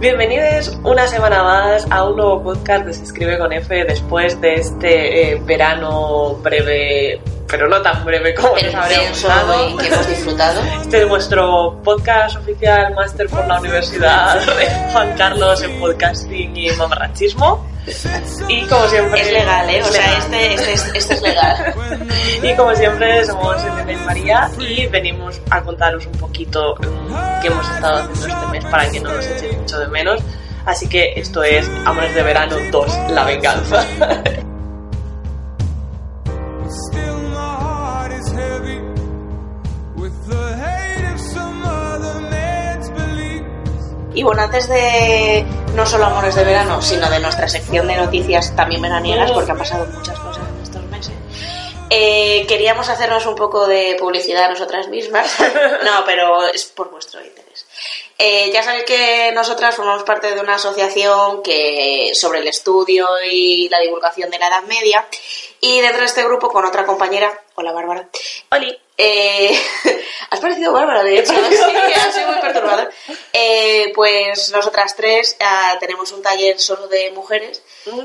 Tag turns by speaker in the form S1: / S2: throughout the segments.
S1: Bienvenidos una semana más a un nuevo podcast de Se escribe con F después de este eh, verano breve, pero no tan breve como nos dado.
S2: y que hemos disfrutado.
S1: Este es vuestro podcast oficial máster por la Universidad de Juan Carlos en podcasting y mamarrachismo. Y como siempre...
S2: Es legal, ¿eh? O sea, este, este, es, este es legal.
S1: Y como siempre somos Elena y María y venimos a contaros un poquito mm, qué hemos estado haciendo este mes para que no nos echéis mucho de menos. Así que esto es Amores de Verano 2, La Venganza.
S2: Y bueno, antes de no solo Amores de Verano, sino de nuestra sección de noticias también veraniegas, porque han pasado muchas cosas en estos meses, eh, queríamos hacernos un poco de publicidad a nosotras mismas. No, pero es por vuestro interés. Eh, ya sabéis que nosotras formamos parte de una asociación que sobre el estudio y la divulgación de la Edad Media y dentro de este grupo con otra compañera, hola Bárbara,
S1: Oli.
S2: eh, has parecido Bárbara, de hecho, sí, ha sido muy perturbador. Eh, pues nosotras tres ah, tenemos un taller solo de mujeres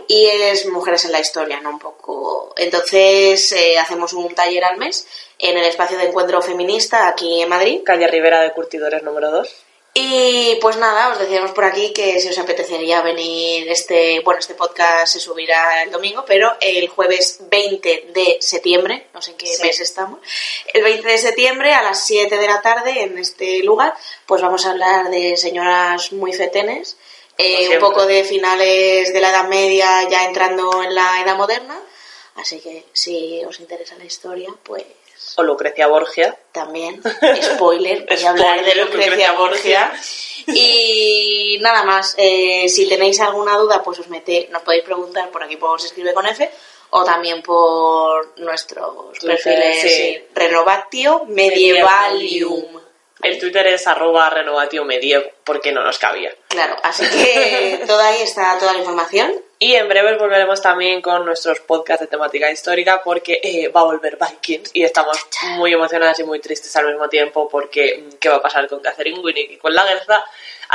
S2: y es mujeres en la historia, ¿no? Un poco. Entonces eh, hacemos un taller al mes en el espacio de encuentro feminista aquí en Madrid.
S1: Calle Rivera de Curtidores número 2.
S2: Y pues nada, os decíamos por aquí que si os apetecería venir este, bueno, este podcast se subirá el domingo, pero el jueves 20 de septiembre, no sé en qué
S1: Sí.
S2: mes estamos, el 20 de septiembre a las 7 de la tarde en este lugar, pues vamos a hablar de señoras muy fetenes, eh, un poco de finales de la Edad Media ya entrando en la Edad Moderna, así que si os interesa la historia, pues
S1: O Lucrecia Borgia.
S2: también, spoiler, voy a hablar de Lucrecia Borgia. Y nada más, eh, si tenéis alguna duda, pues os mete, nos podéis preguntar por aquí por Se escribe con F o también por nuestros
S1: Twitter,
S2: perfiles
S1: sí.
S2: sí. Renovatio Medievalium.
S1: El Twitter es arroba renovatio medievo, porque no nos cabía.
S2: Claro, así que toda ahí está toda la información.
S1: Y en breve volveremos también con nuestros podcasts de temática histórica porque eh, va a volver Vikings y estamos muy emocionadas y muy tristes al mismo tiempo porque mm, qué va a pasar con Catherine Winnick y con la guerra.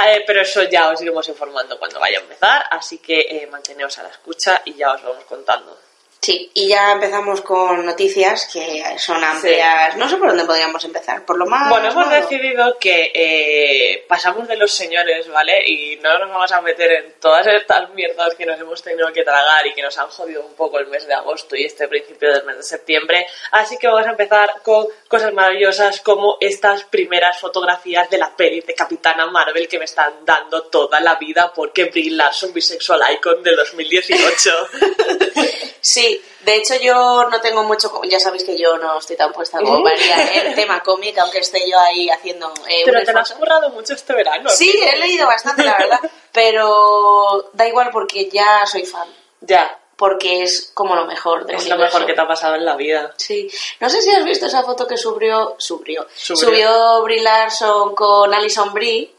S1: Eh, pero eso ya os iremos informando cuando vaya a empezar, así que eh, manteneos a la escucha y ya os vamos contando.
S2: Sí, y ya empezamos con noticias que son amplias. No sé por dónde podríamos empezar, por lo más.
S1: Bueno, hemos decidido que eh, pasamos de los señores, ¿vale? Y no nos vamos a meter en todas estas mierdas que nos hemos tenido que tragar y que nos han jodido un poco el mes de agosto y este principio del mes de septiembre. Así que vamos a empezar con cosas maravillosas como estas primeras fotografías de la peli de Capitana Marvel que me están dando toda la vida porque Brie Larson, bisexual icon de 2018.
S2: Sí, de hecho yo no tengo mucho, ya sabéis que yo no estoy tan puesta como María en tema cómic, aunque esté yo ahí haciendo eh,
S1: Pero
S2: un
S1: te lo has currado mucho este verano.
S2: Sí,
S1: tío.
S2: he leído bastante, la verdad, pero da igual porque ya soy fan,
S1: Ya,
S2: porque es como lo mejor del
S1: es lo mejor que te ha pasado en la vida.
S2: Sí, no sé si has visto esa foto que subió, subió,
S1: Subió.
S2: subió Brie Larson con Alison Brie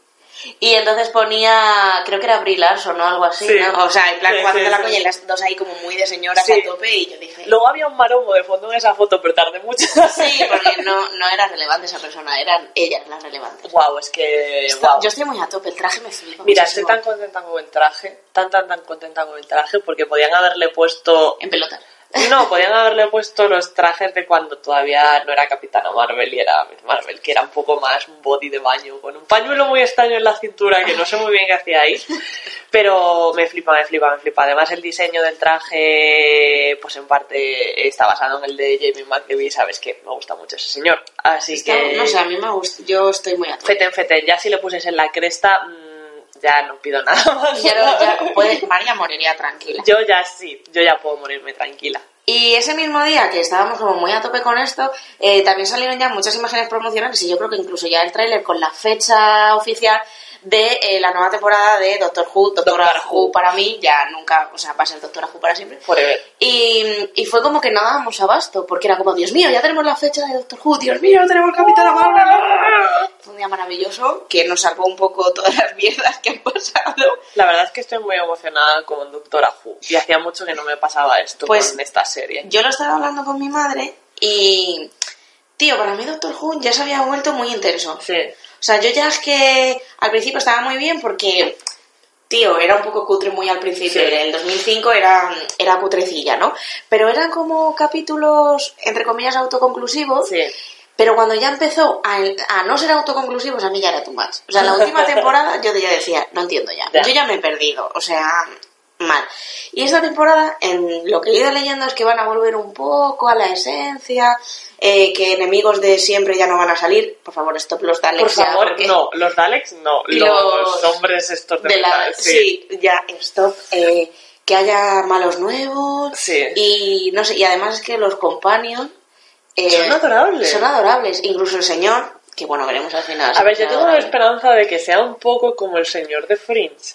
S2: y entonces ponía, creo que era Brie Larson o algo así,
S1: Sí.
S2: ¿no? O sea, en plan
S1: Sí,
S2: la coña y las dos ahí como muy de señoras a tope y yo dije...
S1: Luego había un maromo de fondo en esa foto, pero tardé mucho.
S2: Sí, porque no, no era relevante esa persona, eran ellas las relevantes.
S1: Wow, es que.
S2: Está-
S1: guau.
S2: Yo estoy muy a tope, el traje me flipa.
S1: Mira,
S2: muchísimo.
S1: estoy tan contenta con el traje, tan, tan, tan contenta con el traje, porque podían haberle puesto.
S2: En pelota.
S1: No, podían haberle puesto los trajes de cuando todavía no era Capitana Marvel y era Miss Marvel, que era un poco más un body de baño, con un pañuelo muy extraño en la cintura, que no sé muy bien qué hacía ahí. Pero me flipa, me flipa, me flipa. Además, el diseño del traje, pues en parte está basado en el de Jamie McDevitt, sabes que me gusta mucho ese señor. Así
S2: Está-
S1: que.
S2: No sé, a mí me gusta, yo estoy muy a tope.
S1: Feten, feten, ya si le puses en la cresta, ya no pido nada más.
S2: Ya no- ya puede- María moriría tranquila.
S1: Yo ya sí, yo ya puedo morirme tranquila.
S2: Y ese mismo día que estábamos como muy a tope con esto, eh, también salieron ya muchas imágenes promocionales y yo creo que incluso ya el tráiler con la fecha oficial de eh, la nueva temporada de Doctor Who. Doctor,
S1: Doctor
S2: Who.
S1: Who.
S2: para mí ya nunca, o sea, va a ser Doctor Who para siempre.
S1: Forever.
S2: Y, y fue como que no dábamos abasto, porque era como, Dios mío, ya tenemos la fecha de Doctor Who, Dios mío, tenemos Capitana Marvel. Fue un día maravilloso que nos salvó un poco todas las mierdas que han pasado.
S1: La verdad es que estoy muy emocionada con Doctora Who. Y hacía mucho que no me pasaba esto
S2: Pues-
S1: con esta serie.
S2: Yo lo estaba hablando con mi madre y, tío, para mí Doctor Who ya se había vuelto muy intenso.
S1: Sí.
S2: O sea, yo ya es que al principio estaba muy bien porque tío, era un poco cutre muy al principio.
S1: Sí.
S2: En el 2005 era, era cutrecilla, ¿no? Pero eran como capítulos, entre comillas, autoconclusivos.
S1: Sí.
S2: Pero cuando ya empezó a, a no ser autoconclusivos, a mí ya era too much. O sea, la última temporada yo ya decía, no entiendo ya.
S1: Ya.
S2: Yo ya me he perdido. O sea, mal. Y esta temporada, en lo que he ido leyendo es que van a volver un poco a la esencia, eh, que enemigos de siempre ya no van a salir. Por favor, stop los Daleks
S1: Por
S2: ya,
S1: favor,
S2: porque-
S1: no, los Daleks no, los,
S2: los-
S1: hombres estos de,
S2: de la, sí. ya, stop. eh, que haya malos nuevos.
S1: Sí.
S2: Y no sé, y además es que los companions eh,
S1: Son adorables.
S2: Son adorables. Incluso el señor, que bueno, veremos al final.
S1: A ver, yo tengo la esperanza de que sea un poco como el señor de Fringe,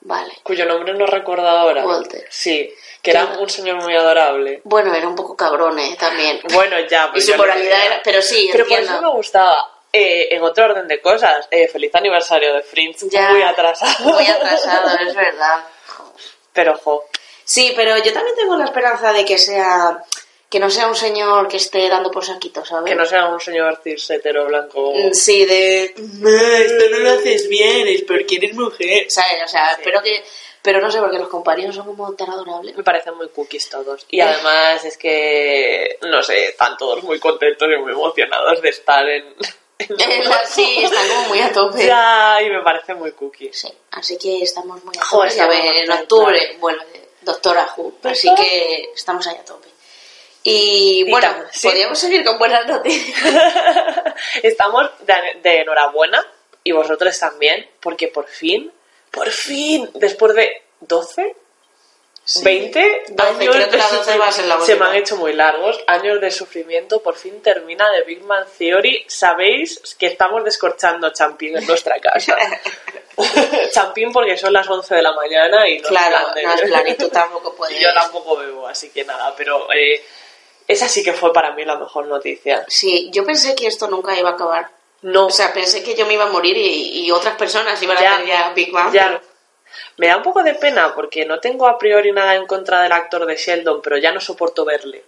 S2: Vale.
S1: cuyo nombre no recuerdo ahora.
S2: Walter.
S1: Sí, que era un señor muy adorable.
S2: Bueno, era un poco cabrón, ¿eh? También.
S1: Bueno, ya,
S2: y
S1: pues
S2: su moralidad era... Pero sí,
S1: Pero por eso me gustaba. Eh, en otro orden de cosas, eh, feliz aniversario de Fringe,
S2: Ya,
S1: muy atrasado.
S2: Muy atrasado, es verdad.
S1: Pero, jo,
S2: Sí, pero yo también tengo la esperanza de que sea... Que no sea un señor que esté dando por saquito, ¿sabes?
S1: que no sea un señor cis hetero blanco.
S2: Mm, Sí, de... No, esto no lo haces bien, es porque eres mujer. ¿Sabes? O sea, espero que... Pero no sé, porque los compañeros son como tan adorables.
S1: Me parecen muy cookies todos. Y además es que, no sé, están todos muy contentos y muy emocionados de estar en... en
S2: sí, están como muy a tope.
S1: Ya, y me parece muy cookies.
S2: Sí, así que estamos muy a tope.
S1: Joder,
S2: Ya ven, en octubre vuelve Doctora Who, así que estamos ahí a tope. Y, bueno,
S1: sí.
S2: podríamos seguir con buenas noticias.
S1: Estamos de, de enhorabuena y vosotros también, porque por fin, por fin, después de 12, 20
S2: 12,
S1: años
S2: creo que la 12 va a ser la
S1: se me han hecho muy largos, años de sufrimiento, por fin termina de Big Man Theory. Sabéis que estamos descorchando champín en nuestra casa. champín porque son las 11 de la mañana y no
S2: claro,
S1: es plan de-
S2: no es plan, y tú tampoco puedes.
S1: Yo tampoco bebo, así que nada, pero eh, esa sí que fue para mí la mejor noticia.
S2: Sí, yo pensé que esto nunca iba a acabar.
S1: No,
S2: O sea, pensé que yo me iba a morir y, y otras personas iban a hacer ya Big Bang.
S1: ya. Me da un poco de pena porque no tengo a priori nada en contra del actor de Sheldon, pero ya no soporto verle.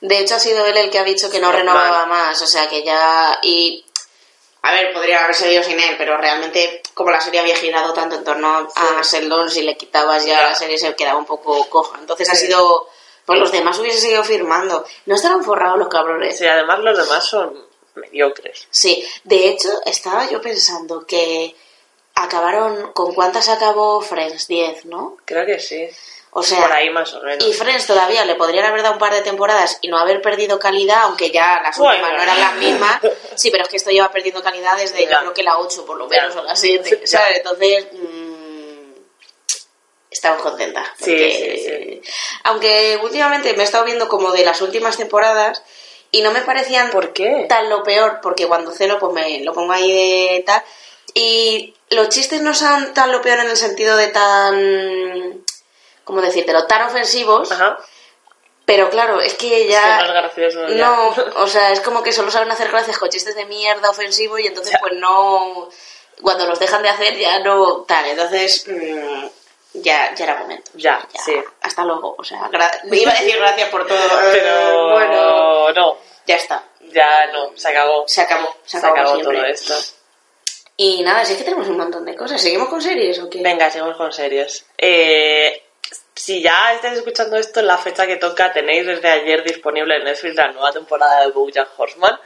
S2: De hecho, ha sido él el que ha dicho que no
S1: Normal.
S2: renovaba más, o sea, que ya... Y... A ver, podría haber seguido sin él, pero realmente, como la serie había girado tanto en torno a Sheldon, si le quitabas ya la serie se quedaba un poco coja. Entonces ha sido... Pues los demás hubiesen seguido firmando. No estarán forrados los cabrones.
S1: Sí, además los demás son mediocres.
S2: Sí, de hecho, estaba yo pensando que acabaron... ¿Con cuántas acabó Friends? 10, ¿no?
S1: Creo que sí.
S2: O sea,
S1: Por ahí más o menos.
S2: Y Friends todavía le podrían haber dado un par de temporadas y no haber perdido calidad, aunque ya las
S1: Bueno.
S2: últimas no eran las mismas. Sí, pero es que esto lleva perdiendo calidad desde
S1: Ya.
S2: yo creo que la 8 por lo
S1: Ya.
S2: menos o la 7.
S1: Ya.
S2: ¿sabes? Entonces, mm, estamos contentas.
S1: Sí,
S2: porque- Aunque últimamente me he estado viendo como de las últimas temporadas y no me parecían
S1: ¿Por qué?
S2: tan lo peor, porque cuando ceno pues me lo pongo ahí de tal. Y los chistes no son tan lo peor en el sentido de tan... ¿Cómo decírtelo? Tan ofensivos.
S1: Ajá.
S2: Pero claro, es que ya...
S1: es gracioso, ya.
S2: No, o sea, es como que solo saben hacer gracias con chistes de mierda ofensivos y entonces
S1: Ya.
S2: pues no... Cuando los dejan de hacer ya no tal. Entonces mm, ya, ya era momento.
S1: Ya, sí.
S2: Hasta luego. O sea, iba a decir gracias por todo.
S1: Pero
S2: eh, bueno,
S1: no,
S2: ya está.
S1: ya no, se acabó.
S2: Se acabó. Se
S1: Se
S2: acabó,
S1: todo esto.
S2: Y nada, sí es que tenemos un montón de cosas. ¿Seguimos con series o qué?
S1: Venga, seguimos con series. Eh, si ya estáis escuchando esto en la fecha que toca, tenéis desde ayer disponible en Netflix la nueva temporada de BoJack Horseman.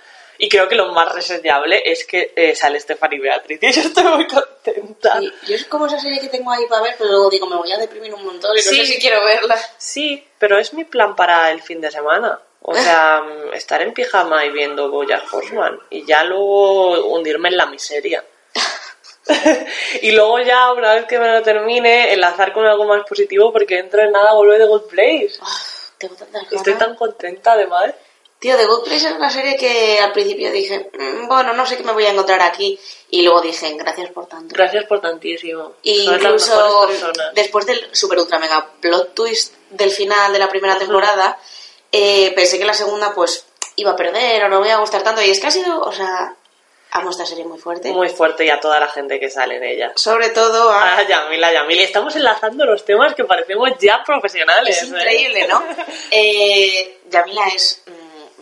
S1: Y creo que lo más reseñable es que eh, sale Stephanie Beatriz y yo estoy muy contenta.
S2: Sí, yo es como esa serie que tengo ahí para ver, pero luego digo, me voy a deprimir un montón y no
S1: Sí.
S2: sé si quiero verla.
S1: Sí, pero es mi plan para el fin de semana. O sea, mm, estar en pijama y viendo BoJack Horseman y ya luego hundirme en la miseria. y luego ya, una vez que me lo termine, enlazar con algo más positivo porque dentro de nada vuelve de Good Place.
S2: Tengo tantas
S1: Estoy tan contenta además.
S2: Tío, The Good Place es una serie que al principio dije, "Mm, bueno, no sé qué me voy a encontrar aquí. Y luego dije, gracias por tanto.
S1: Gracias por tantísimo.
S2: Y
S1: las
S2: incluso después del super ultra mega plot twist del final de la primera temporada, eh, pensé que la segunda pues iba a perder o no me iba a gustar tanto. Y es que ha sido, o sea, amo esta serie muy fuerte.
S1: Muy fuerte y a toda la gente que sale en ella.
S2: Sobre todo a...
S1: Yamila, Yamila. Estamos enlazando los temas que parecemos ya profesionales.
S2: Es
S1: ¿eh?
S2: increíble, ¿no? Eh, Yamila es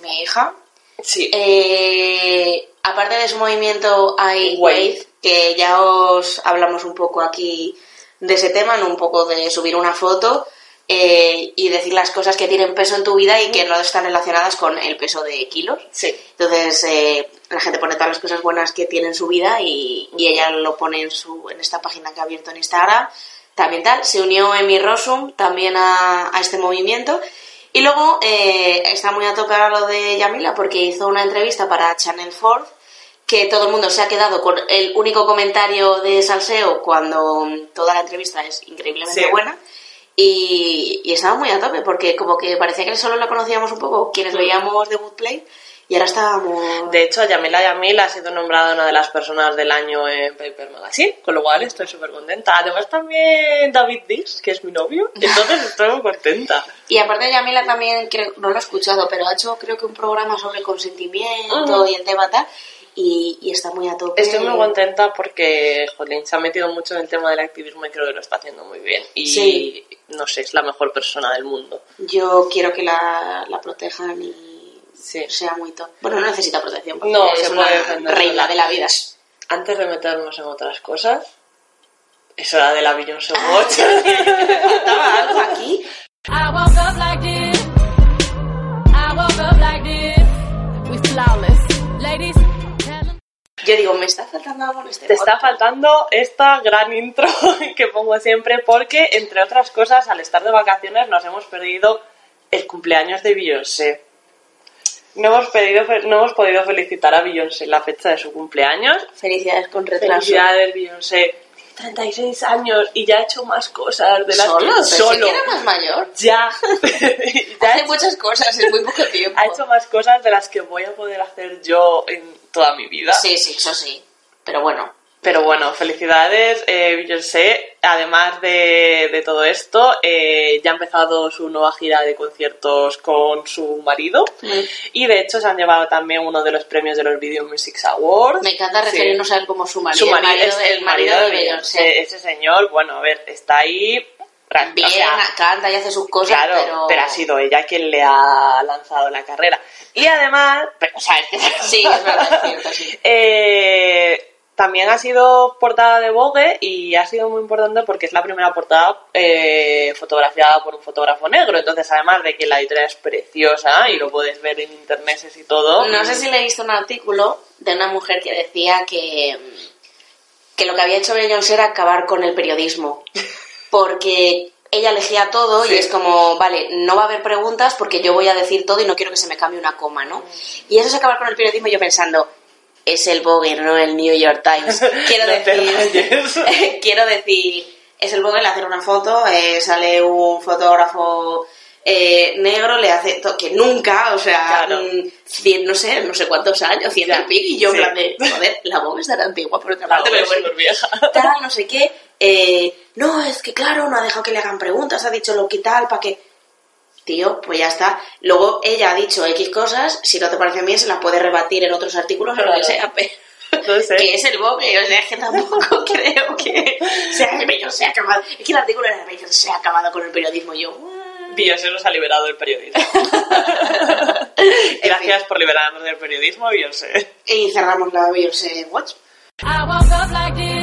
S2: mi hija.
S1: Sí.
S2: Eh, aparte de su movimiento I
S1: Wave.
S2: Que ya os hablamos un poco aquí de ese tema, no un poco de subir una foto eh, y decir las cosas que tienen peso en tu vida y que no están relacionadas con el peso de kilos.
S1: Sí.
S2: Entonces, eh, la gente pone todas las cosas buenas que tiene en su vida y, y ella lo pone en, su, en esta página que ha abierto en Instagram. También tal, se unió Emi Rossum también a, a este movimiento. Y luego eh, está muy a tope ahora lo de Yamila porque hizo una entrevista para Channel 4 que todo el mundo se ha quedado con el único comentario de salseo cuando toda la entrevista es increíblemente
S1: Sí.
S2: buena. Y, y estaba muy a tope porque como que parecía que solo la conocíamos un poco quienes veíamos The Good Play y ahora estábamos...
S1: De hecho, Yamila Yamil ha sido nombrada una de las personas del año en Paper Magazine, con lo cual estoy súper contenta. Además también David Dix, que es mi novio, entonces estoy muy contenta.
S2: Y aparte Yamila también, creo, no lo he escuchado, pero ha hecho creo que un programa sobre consentimiento
S1: Ujú.
S2: y el tema tal, y, y está muy a tope.
S1: Estoy muy contenta porque, jolín, se ha metido mucho en el tema del activismo y creo que lo está haciendo muy bien. Y,
S2: Sí.
S1: no sé, es la mejor persona del mundo.
S2: Yo quiero que la, la protejan y
S1: Sí.
S2: sea muy top. Bueno, no necesita protección porque
S1: No,
S2: es
S1: se
S2: una
S1: puede defender
S2: reina
S1: sola.
S2: de la vida.
S1: Antes de meternos en otras cosas, eso era de la Beyoncé
S2: Ah.
S1: Watch.
S2: Faltaba algo aquí.
S3: I woke up like this. I woke up like this. We flawless. Ladies, tell.
S2: Yo digo, me está faltando algo en este
S1: Te está faltando esta gran intro que pongo siempre porque, entre otras cosas, al estar de vacaciones nos hemos perdido el cumpleaños de Beyoncé. No hemos, pedido, no hemos podido felicitar a Beyoncé en la fecha de su cumpleaños.
S2: Felicidades con retraso.
S1: Felicidades, Beyoncé. 36 años y ya ha hecho más cosas de las
S2: ¿Solo?
S1: que
S2: Pensé
S1: solo.
S2: que era más mayor.
S1: Ya. ya ha
S2: Hace muchas cosas en muy poco tiempo.
S1: ha hecho más cosas de las que voy a poder hacer yo en toda mi vida.
S2: Sí, sí, eso sí. Pero bueno,
S1: Pero bueno, felicidades, eh, Beyoncé. Además de, de todo esto, eh, ya ha empezado su nueva gira de conciertos con su marido.
S2: Mm.
S1: Y de hecho se han llevado también uno de los premios de los Video Music Awards.
S2: me encanta
S1: Sí.
S2: referirnos a él como su marido.
S1: Su marido,
S2: el
S1: es
S2: de-
S1: el marido de
S2: Beyoncé.
S1: Beyoncé. Ese señor, bueno, a ver, está ahí. o
S2: Bien,
S1: sea,
S2: canta y hace sus cosas,
S1: Claro,
S2: pero...
S1: ha sido ella quien le ha lanzado la carrera. Y además, pero, o sea, es que-
S2: Sí, es verdad, es cierto, sí.
S1: Eh, también ha sido portada de Vogue y ha sido muy importante porque es la primera portada eh, fotografiada por un fotógrafo negro. Entonces, además de que la editorial es preciosa y lo puedes ver en internet y todo.
S2: No sé si leíste un artículo de una mujer que decía que, que lo que había hecho Beyoncé era acabar con el periodismo. Porque ella elegía todo
S1: Sí.
S2: y es como, vale, no va a haber preguntas porque yo voy a decir todo y no quiero que se me cambie una coma, ¿no? Y eso es acabar con el periodismo y yo pensando, es el Vogue, no el New York Times. Quiero
S1: No
S2: decir, quiero decir, es el Vogue, le hace una foto, eh, sale un fotógrafo eh, negro, le hace to- que nunca, o sea,
S1: Claro.
S2: mm, cien, no sé, no sé cuántos años, ciento
S1: Ya,
S2: y pico, y yo en
S1: sí.
S2: plan de, joder, la Vogue es tan antigua por otra
S1: La
S2: parte, pero bueno, tal, no sé qué, eh, no, es que claro, no ha dejado que le hagan preguntas, ha dicho lo que tal, para que... Tío, pues ya está. Luego ella ha dicho X cosas, si no te parece bien se las puede rebatir en otros artículos o lo que sea, pero...
S1: No sé.
S2: que es el Vogue, o sea, es que tampoco creo que sea que Beyoncé ha acabado. Es que el artículo era Beyoncé ha acabado con el periodismo y yo.
S1: Beyoncé nos ha liberado del periodismo. Gracias por liberarnos del periodismo, Beyoncé.
S2: Y cerramos la Beyoncé Watch.
S3: I woke up like this. I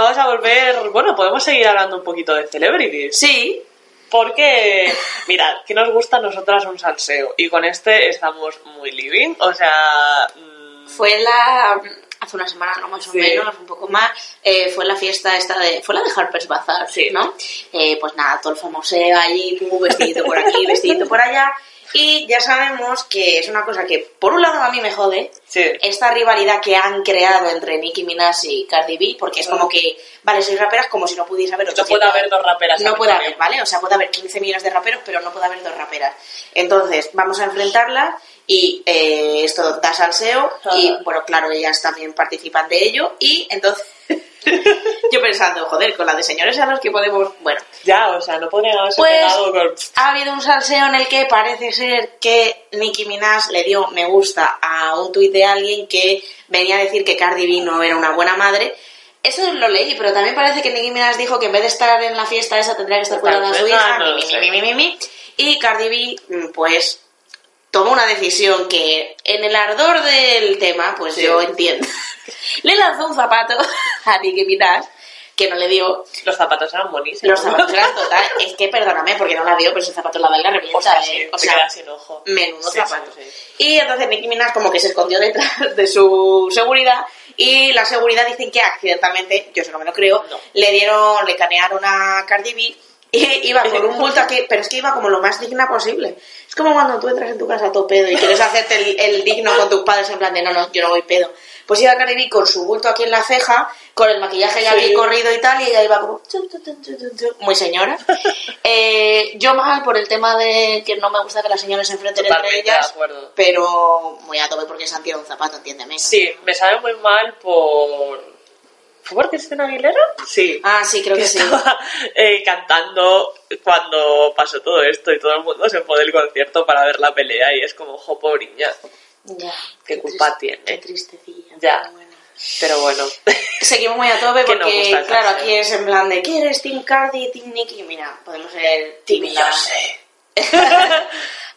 S1: Vamos a volver, bueno, podemos seguir hablando un poquito de celebrities.
S2: Sí,
S1: Porque, mirad, que nos gusta a nosotras un salseo. Y con este estamos muy living. O sea, mm,
S2: fue la. Hace una semana, no más o
S1: Sí.
S2: menos, un poco más, eh, fue la fiesta esta de. Fue la de Harper's Bazaar,
S1: Sí.
S2: ¿no? Eh, pues nada, todo el famoseo allí, vestidito por aquí, vestidito por allá. Y ya sabemos que es una cosa que, por un lado, a mí me jode,
S1: sí.
S2: esta rivalidad que han creado entre Nicki Minaj y Cardi B, porque es como que, vale, sois raperas como si no pudiese haber
S1: No
S2: 800
S1: puede haber dos raperas.
S2: No puede haber. ¿vale? O sea, puede haber 15 millones de raperos, pero no puede haber dos raperas. Entonces, vamos a enfrentarlas y eh, esto da salseo y, bueno, claro, ellas también participan de ello y entonces... Yo pensando, joder, con la de señores a los que podemos... Bueno,
S1: Ya, o sea, no podrían haberse
S2: pues
S1: pegado con...
S2: ha habido un salseo en el que parece ser que Nicki Minaj le dio me gusta a un tuit de alguien que venía a decir que Cardi B no era una buena madre. Eso lo leí, pero también parece que Nicki Minaj dijo que en vez de estar en la fiesta esa tendría que estar cuidando a su hija.
S1: No
S2: mi, mi, mi. Y Cardi B, mm, pues toma una decisión que en el ardor del tema, pues
S1: Sí.
S2: yo entiendo. le lanzó un zapato a Nicki Minaj, que no le dio.
S1: Los zapatos eran buenísimos.
S2: Los zapatos eran total. Es que perdóname porque no la vio, pero ese zapato la da y la revienta,
S1: O sea,
S2: ¿eh?
S1: sí,
S2: O
S1: te
S2: sea,
S1: sin ojo.
S2: menudo
S1: Sí,
S2: zapato. Y entonces Nicki Minaj como que se escondió detrás de su seguridad y la seguridad dicen que accidentalmente, yo eso no me lo creo,
S1: No.
S2: le dieron, le canearon a Cardi B y iba con un bulto aquí, pero es que iba como lo más digna posible. Es como cuando tú entras en tu casa a todo pedo y quieres hacerte el, el digno con tus padres en plan de no, no, yo no voy pedo. Pues iba Cardi con su bulto aquí en la ceja, con el maquillaje ya
S1: Sí.
S2: bien corrido y tal, y ella iba como muy señora. Eh, yo mal por el tema de que no me gusta que las señoras se enfrenten entre
S1: Totalmente de
S2: ellas, pero muy a tope porque se han tirado un zapato, entiéndeme.
S1: Sí, me sabe muy mal por... ¿Fue por Cristina Aguilera? Sí.
S2: Ah, sí, creo que sí.
S1: estaba eh, cantando cuando pasó todo esto y todo el mundo se fue del concierto para ver la pelea y es como, jo, pobriña.
S2: Ya.
S1: ¿Qué culpa
S2: triste-
S1: tiene?
S2: Qué tristecilla.
S1: Ya.
S2: pero bueno.
S1: Pero bueno,
S2: Seguimos muy a tope
S1: Que
S2: porque,
S1: el
S2: claro, aquí es en plan de ¿quieres Team Cardi, Team Nicki? Mira, podemos ser Team.
S1: Team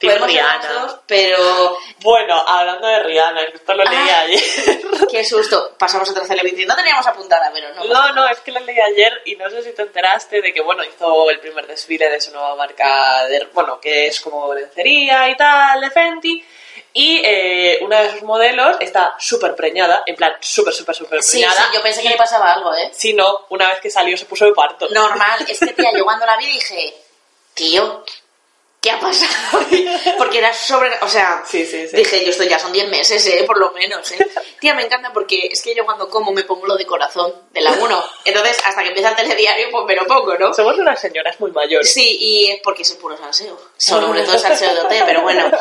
S2: podemos
S1: Rihanna.
S2: dos, pero
S1: Bueno, hablando de Rihanna, esto lo leí
S2: Ah.
S1: ayer.
S2: qué susto. Pasamos a otra celebrity. No teníamos apuntada, pero no.
S1: No, no, es que lo leí ayer y no sé si te enteraste de que, bueno, hizo el primer desfile de su nueva marca, de, bueno, que es como lencería y tal, de Fenty. Y eh, una de sus modelos está súper preñada, en plan, súper, súper, súper
S2: Sí,
S1: preñada.
S2: sí, yo pensé que le pasaba algo, ¿eh?
S1: Si no, una vez que salió se puso de parto.
S2: Normal, es que tía, yo cuando la vi dije, tío, ¿qué ha pasado? Porque era sobre, o sea,
S1: Sí, sí, sí.
S2: dije, yo esto ya son 10 meses, ¿eh? Por lo menos, ¿eh? Tía, me encanta porque es que yo cuando como me pongo lo de corazón, de la 1. Entonces, hasta que empieza el telediario, pues pero poco, ¿no?
S1: Somos unas señoras muy mayores.
S2: Sí, y es porque es puro salseo. Sobre todo salseo de OT, pero bueno.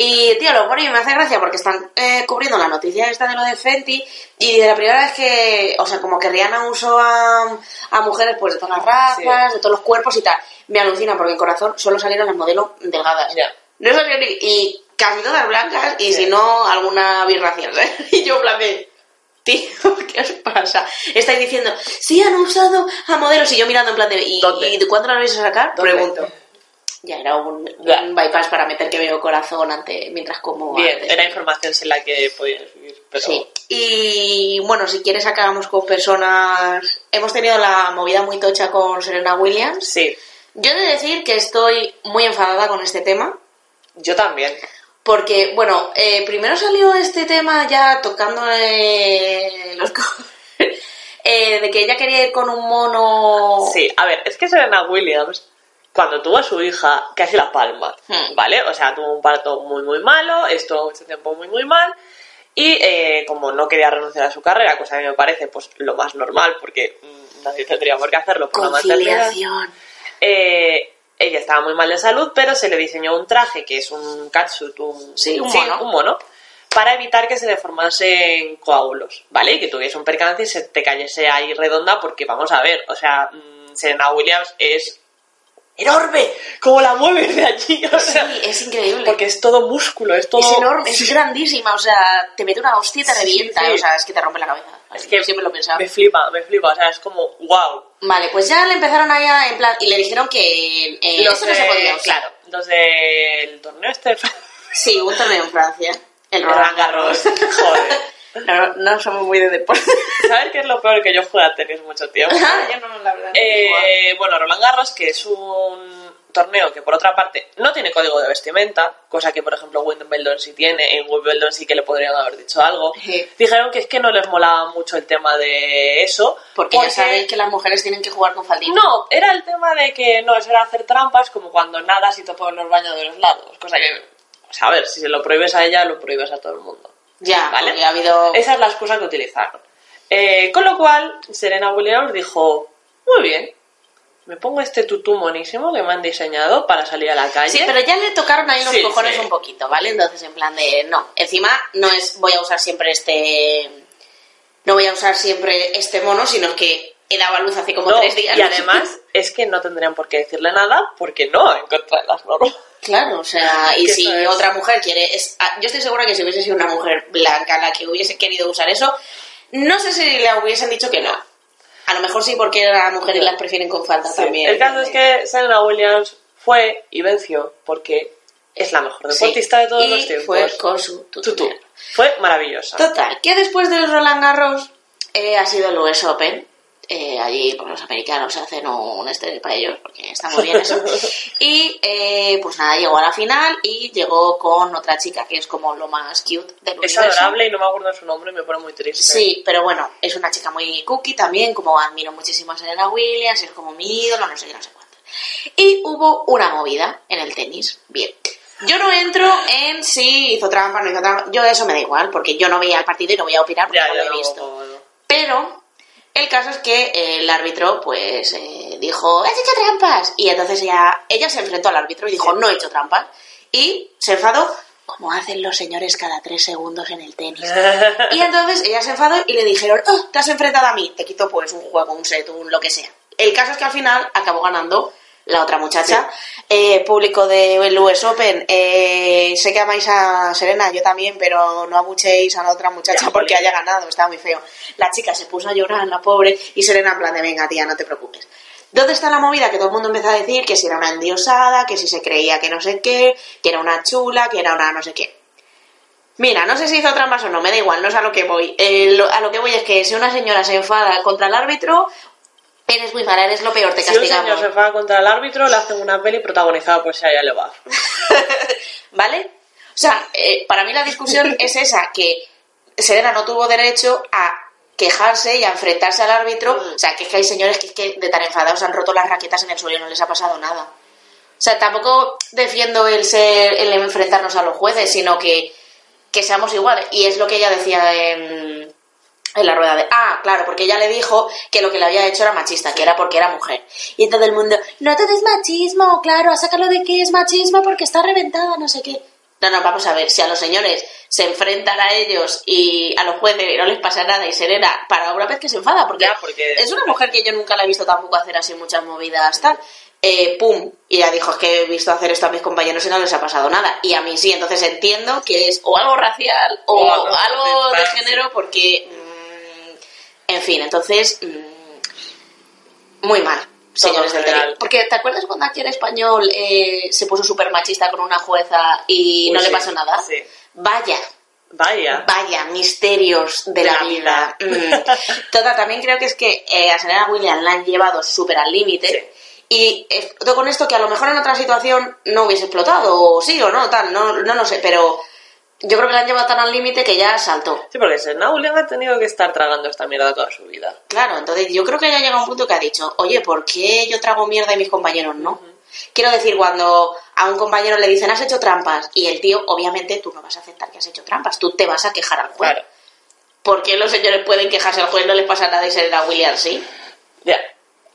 S2: Y, tío, lo pone y me hace gracia porque están eh, cubriendo la noticia esta de lo de Fenty y de la primera vez que, o sea, como que Rihanna usó a, a mujeres pues de todas las razas,
S1: Sí.
S2: de todos los cuerpos y tal. Me alucina porque en Corazón solo salieron las modelos delgadas. No salió ni... Y casi todas blancas y
S1: Sí.
S2: si no, alguna birracial, ¿eh? Y yo en plan de... Tío, ¿qué os pasa? Estáis diciendo, sí, han usado a modelos y yo mirando en plan de... ¿Y. ¿y cuándo las vais a sacar?
S1: ¿Dónde?
S2: Pregunto. Ya era un, bypass para meter que veo corazón ante, mientras como
S1: Bien,
S2: antes.
S1: era información sin la que podías vivir, pero...
S2: Sí. Y bueno, si quieres acabamos con personas... Hemos tenido la movida muy tocha con Serena Williams.
S1: Sí,
S2: Yo he de decir que estoy muy enfadada con este tema.
S1: yo también.
S2: Porque, bueno, eh, primero salió este tema ya tocando eh, los eh, de que ella quería ir con un mono.
S1: Sí, a ver, es que Serena Williams, cuando tuvo a su hija, casi la palma,
S2: Hmm.
S1: ¿vale? O sea, tuvo un parto muy, muy malo, estuvo mucho tiempo muy, muy mal, y eh, como no quería renunciar a su carrera, cosa que me parece pues lo más normal, porque mm, nadie tendría por qué hacerlo por
S2: Conciliación.
S1: eh, ella estaba muy mal de salud, pero se le diseñó un traje que es un catsuit, un,
S2: Sí, un mono.
S1: un mono, para evitar que se le formasen coágulos, ¿vale? Y que tuviese un percance y se te cayese ahí redonda, porque vamos a ver, o sea, mm, Serena Williams es enorme, como la mueves de allí, o sea,
S2: Sí, es increíble.
S1: porque es todo músculo, es todo...
S2: Es enorme,
S1: Sí.
S2: es grandísima, o sea, te mete una hostia y te
S1: Sí,
S2: revienta,
S1: sí.
S2: o sea, es que te rompe la cabeza.
S1: Es que
S2: siempre lo pensaba.
S1: me flipa, me flipa, o sea, es como, wow.
S2: Vale, pues ya le empezaron allá en plan, y le dijeron que eh,
S1: los
S2: eso no se
S1: de-
S2: podía usar.
S1: claro, los del torneo este...
S2: Sí, un torneo en Francia, el
S1: Roland Garros. joder.
S2: No, no somos muy de deporte.
S1: ¿Sabes qué es lo peor? Que yo jugué a tenis mucho tiempo.
S2: Ah, yo no, la verdad. no.
S1: Eh, bueno, Roland Garros, que es un torneo que por otra parte no tiene código de vestimenta, cosa que por ejemplo Wimbledon sí tiene, en Wimbledon sí que le podrían haber dicho algo.
S2: Sí.
S1: Dijeron que es que no les molaba mucho el tema de eso.
S2: Porque, ya sabéis que las mujeres tienen que jugar con faldita.
S1: No, era el tema de que no, eso era hacer trampas como cuando nadas y pones los baños de los lados. Cosa que, sea, a ver, si se lo prohíbes a ella, lo prohíbes a todo el mundo.
S2: Ya,
S1: ¿Vale?
S2: porque ha habido...
S1: Esa es la excusa que utilizaron. Eh, con lo cual, Serena Williams dijo, muy bien, me pongo este tutú monísimo que me han diseñado para salir a la calle.
S2: Sí, pero ya le tocaron ahí los
S1: Sí,
S2: cojones
S1: sí.
S2: un poquito, ¿vale? Entonces, en plan de, no, encima no es voy a usar siempre este... No voy a usar siempre este mono, sino que he dado a luz hace como
S1: No,
S2: tres días.
S1: y además es que no tendrían por qué decirle nada porque no en contra de las normas.
S2: Claro, o sea, y si
S1: es.
S2: otra mujer quiere... Es, ah, yo estoy segura que si hubiese sido una mujer blanca la que hubiese querido usar eso, no sé si le hubiesen dicho que no. A lo mejor sí, porque las mujeres las prefieren con falda
S1: Sí,
S2: también.
S1: El caso es que Serena Williams fue y venció porque Es la mejor
S2: Sí.
S1: deportista de todos
S2: y
S1: los tiempos.
S2: fue con su tutú.
S1: Tutú. Fue maravillosa.
S2: Total, que después del Roland Garros eh, ha sido el US Open. Eh, allí pues, los americanos hacen un este para ellos porque está muy bien eso. Y eh, pues nada, llegó a la final y llegó con otra chica que es como lo más cute del
S1: Es
S2: universo.
S1: adorable y no me acuerdo su nombre y me pone muy triste.
S2: Sí, pero bueno, es una chica muy cookie también, como admiro muchísimo a Serena Williams, es como mi ídolo, no sé qué, no sé cuánto. Y hubo una movida en el tenis. Bien. Yo no entro en si hizo trampa, no hizo trampa. Yo eso me da igual, porque yo no veía el partido y no voy a opinar porque
S1: Ya,
S2: no lo he
S1: no,
S2: visto.
S1: no, no.
S2: Pero el caso es que el árbitro, pues, eh, dijo, has hecho trampas. Y entonces ella, ella se enfrentó al árbitro y dijo, no he hecho trampas. Y se enfadó, como hacen los señores cada tres segundos en el tenis. Y entonces ella se enfadó y le dijeron, "Oh, te has enfrentado a mí. Te quito pues un juego, un set, un lo que sea. El caso es que al final acabó ganando la otra muchacha. Eh, público del US Open, eh, sé que amáis a Serena, yo también, pero no abuchéis a la otra muchacha
S1: Ya,
S2: porque haya ganado, está muy feo. La chica se puso a llorar, la pobre, y Serena en plan de, venga tía, no te preocupes. ¿Dónde está la movida? Que todo el mundo empezó a decir que si era una endiosada, que si se creía que no sé qué, que era una chula, que era una no sé qué. Mira, no sé si hizo trampas o no, me da igual, no es a lo que voy. Eh, lo- a lo que voy es que si una señora se enfada contra el árbitro, eres muy mala, eres lo peor, te
S1: Si un señor
S2: castigamos.
S1: se enfada contra el árbitro, le hacen una peli protagonizada por Shia LaBeouf.
S2: ¿Vale? O sea, eh, para mí la discusión es esa, que Serena no tuvo derecho a quejarse y a enfrentarse al árbitro. O sea, que es que hay señores que, es que de tan enfadados han roto las raquetas en el suelo y no les ha pasado nada. O sea, tampoco defiendo el ser, el enfrentarnos a los jueces, sino que, que seamos iguales. Y es lo que ella decía en, en la rueda de... Ah, claro, porque ella le dijo que lo que le había hecho era machista, que era porque era mujer. Y todo el mundo, no todo es machismo, claro, a sacarlo de que es machismo porque está reventada, no sé qué. No, no, vamos a ver, si a los señores se enfrentan a ellos y a los jueces y no les pasa nada y Serena, para una vez que se enfada, porque,
S1: Ya, porque-
S2: es una mujer que yo nunca la he visto tampoco hacer así muchas movidas tal. Eh, pum, y ella dijo, es que he visto hacer esto a mis compañeros y no les ha pasado nada. Y a mí sí, entonces entiendo que es o algo racial o,
S1: O algo
S2: algo de
S1: de-
S2: género porque, en fin, entonces, mm, muy mal. Señores del tenis. Porque ¿te acuerdas cuando aquí en español eh, se puso súper machista con una jueza y
S1: Uy,
S2: no le
S1: sí,
S2: pasó nada?
S1: sí.
S2: Vaya,
S1: Vaya.
S2: Vaya, misterios de, la, vida. Mm. Total, también creo que es que eh, a Serena Williams la han llevado súper al límite. Y esto con esto que a lo mejor en otra situación no hubiese explotado, o sí o no, tal, no, no lo sé, pero yo creo que la han llevado tan al límite que ya saltó.
S1: Sí, porque Serena Williams ha tenido que estar tragando esta mierda toda su vida.
S2: Claro, entonces yo creo que ya llega un punto que ha dicho, oye, ¿por qué yo trago mierda y mis compañeros no? Quiero decir, cuando a un compañero le dicen has hecho trampas y el tío, obviamente tú no vas a aceptar que has hecho trampas, tú te vas a quejar al juez.
S1: Claro.
S2: ¿Por qué los señores pueden quejarse al juez? No les pasa nada y Serena Williams sí.
S1: Ya.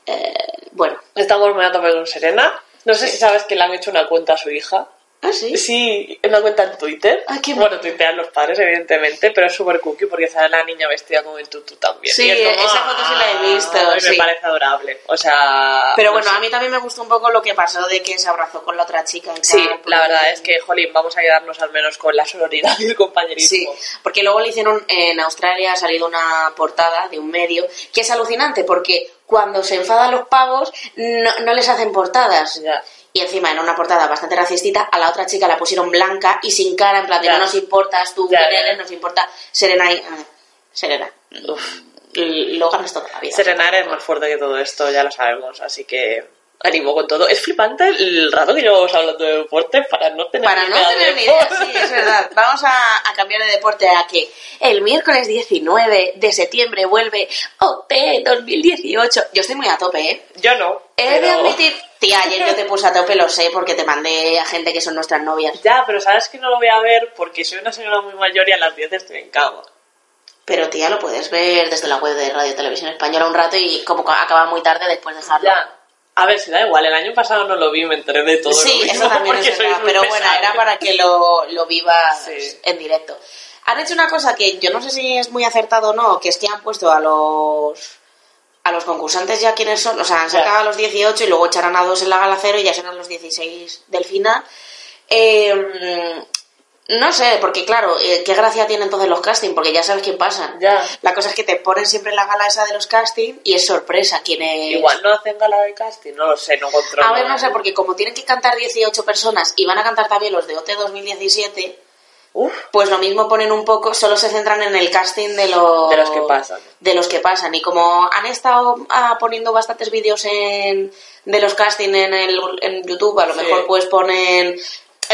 S2: Eh, bueno,
S1: Estamos muy a tope con Serena. No sé si sabes que le han hecho una cuenta a su hija.
S2: Ah, sí.
S1: Sí, una cuenta en Twitter.
S2: Ay, qué
S1: bueno, tuitean los padres, evidentemente, pero es súper cookie porque sale la niña vestida con el tutu también.
S2: Sí,
S1: es como,
S2: esa foto sí la he
S1: "Ah",
S2: visto,
S1: y Me
S2: sí.
S1: parece adorable. O sea.
S2: Pero
S1: no
S2: bueno,
S1: sé.
S2: a mí también me gustó un poco lo que pasó de que se abrazó con la otra chica. y
S1: Sí,
S2: tal,
S1: la verdad es que, jolín, vamos a quedarnos al menos con la sororidad y el compañerismo.
S2: Sí, porque luego le hicieron en Australia ha salido una portada de un medio que es alucinante porque cuando se enfadan los pavos no, no les hacen portadas.
S1: Ya.
S2: Y encima era una portada bastante racistita, a la otra chica la pusieron blanca y sin cara, en plan de
S1: Ya.
S2: no nos importas tú,
S1: Ya,
S2: quién eres, nos importa Serena y... ah, Serena.
S1: Uf.
S2: Lo ganas toda la vida.
S1: Serena es más fuerte que todo esto, ya lo sabemos, así que ánimo con todo. Es flipante el rato que llevamos hablando de deporte para no tener
S2: Para
S1: ni
S2: no
S1: idea
S2: tener
S1: de
S2: ni idea, sí, es verdad. Vamos a, a cambiar de deporte a que el miércoles 19 de septiembre vuelve OP 2018. Yo estoy muy a tope, ¿eh?
S1: Yo no.
S2: He de
S1: pero-
S2: admitir, tía, ayer yo te puse a tope, lo sé, porque te mandé a gente que son nuestras novias.
S1: Ya, pero sabes que no lo voy a ver porque soy una señora muy mayor y a las 10 estoy en cama.
S2: Pero tía, lo puedes ver desde la web de Radio Televisión Española un rato y como acaba muy tarde después dejarlo.
S1: Ya. A ver, si da igual, el año pasado no lo vi, me enteré de todo.
S2: Sí,
S1: lo
S2: eso también es verdad, pero bueno, era para que lo, lo vivas
S1: Sí.
S2: en directo. Han hecho una cosa que yo no sé si es muy acertado o no, que es que han puesto a los a los concursantes ya quienes son, o sea, han sacado a los 18 y luego echarán a dos en la gala cero y ya serán los 16 del final. Eh, No sé, porque claro, eh, ¿qué gracia tienen entonces los castings? Porque ya sabes quién pasan.
S1: Ya.
S2: La cosa es que te ponen siempre en la gala esa de los castings y es sorpresa quién es.
S1: Igual no hacen gala de casting, no lo sé, no controlo.
S2: A ver, no sé, porque como tienen que cantar 18 personas y van a cantar también los de OT 2017,
S1: Uf,
S2: pues lo mismo ponen un poco, solo se centran en el casting de los,
S1: De los que pasan.
S2: De los que pasan. Y como han estado ah, poniendo bastantes vídeos en, de los casting en, el, en YouTube, a lo
S1: Sí.
S2: mejor pues ponen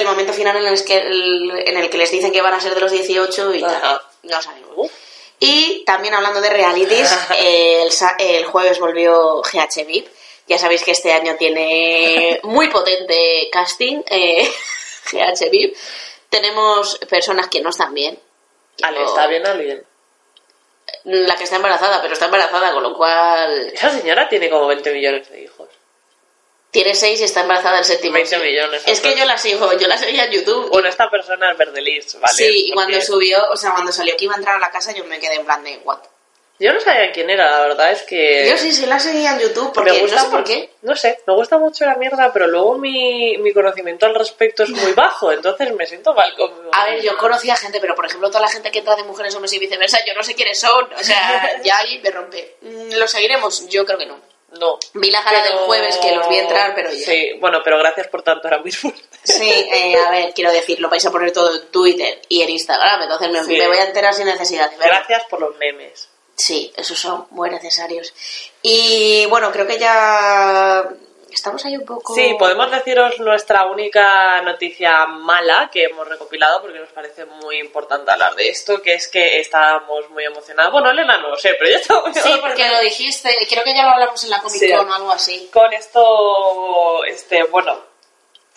S2: el momento final en el, que, en el que les dicen que van a ser de los 18 y.
S1: Ajá.
S2: No sabemos.
S1: Uf.
S2: Y también hablando de realities, el, el jueves volvió GH VIP. Ya sabéis que este año tiene muy potente casting, eh, GH VIP. Tenemos personas que no están bien.
S1: Ale,
S2: Yo-
S1: ¿está bien alguien?
S2: La que está embarazada, pero está embarazada, con lo cual
S1: Esa señora tiene como 20 millones de hijos.
S2: Tiene seis y está embarazada el séptimo.
S1: 20
S2: sí.
S1: millones,
S2: Es que yo la sigo, yo la seguía en YouTube.
S1: Bueno, esta persona es Verdelis, ¿vale?
S2: sí, y
S1: Porque
S2: cuando subió, o sea, cuando salió que iba a entrar a la casa, yo me quedé en plan de, ¿what?
S1: Yo no sabía quién era, la verdad es que...
S2: Yo sí, sí la seguía en YouTube, porque
S1: me
S2: no
S1: gusta
S2: sé por qué.
S1: No sé, me gusta mucho la mierda, pero luego mi, mi conocimiento al respecto es muy bajo, entonces me siento mal con...
S2: A ver, yo conocía gente, pero por ejemplo, toda la gente que entra de mujeres, hombres y viceversa, yo no sé quiénes son. O sea, ya ahí me rompe. Mm, ¿Lo seguiremos? Yo creo que no.
S1: No.
S2: Vi la gala
S1: Pero-
S2: del jueves que los vi entrar, pero ya.
S1: Sí, bueno, pero gracias por tanto, muy fuerte.
S2: Sí, eh, a ver, quiero decir, lo vais a poner todo en Twitter y en Instagram, entonces me,
S1: Sí.
S2: me voy a enterar sin necesidad.
S1: Gracias por los memes.
S2: Sí, esos son muy necesarios. Y bueno, creo que ya estamos ahí un poco...
S1: Sí, podemos deciros nuestra única noticia mala que hemos recopilado porque nos parece muy importante hablar de esto, que es que estábamos muy emocionados. Bueno, Elena no lo sé, pero yo estaba muy
S2: Sí, porque lo dijiste, creo que ya lo hablamos en la Comic
S1: Sí.
S2: O algo así.
S1: Con esto, este, bueno,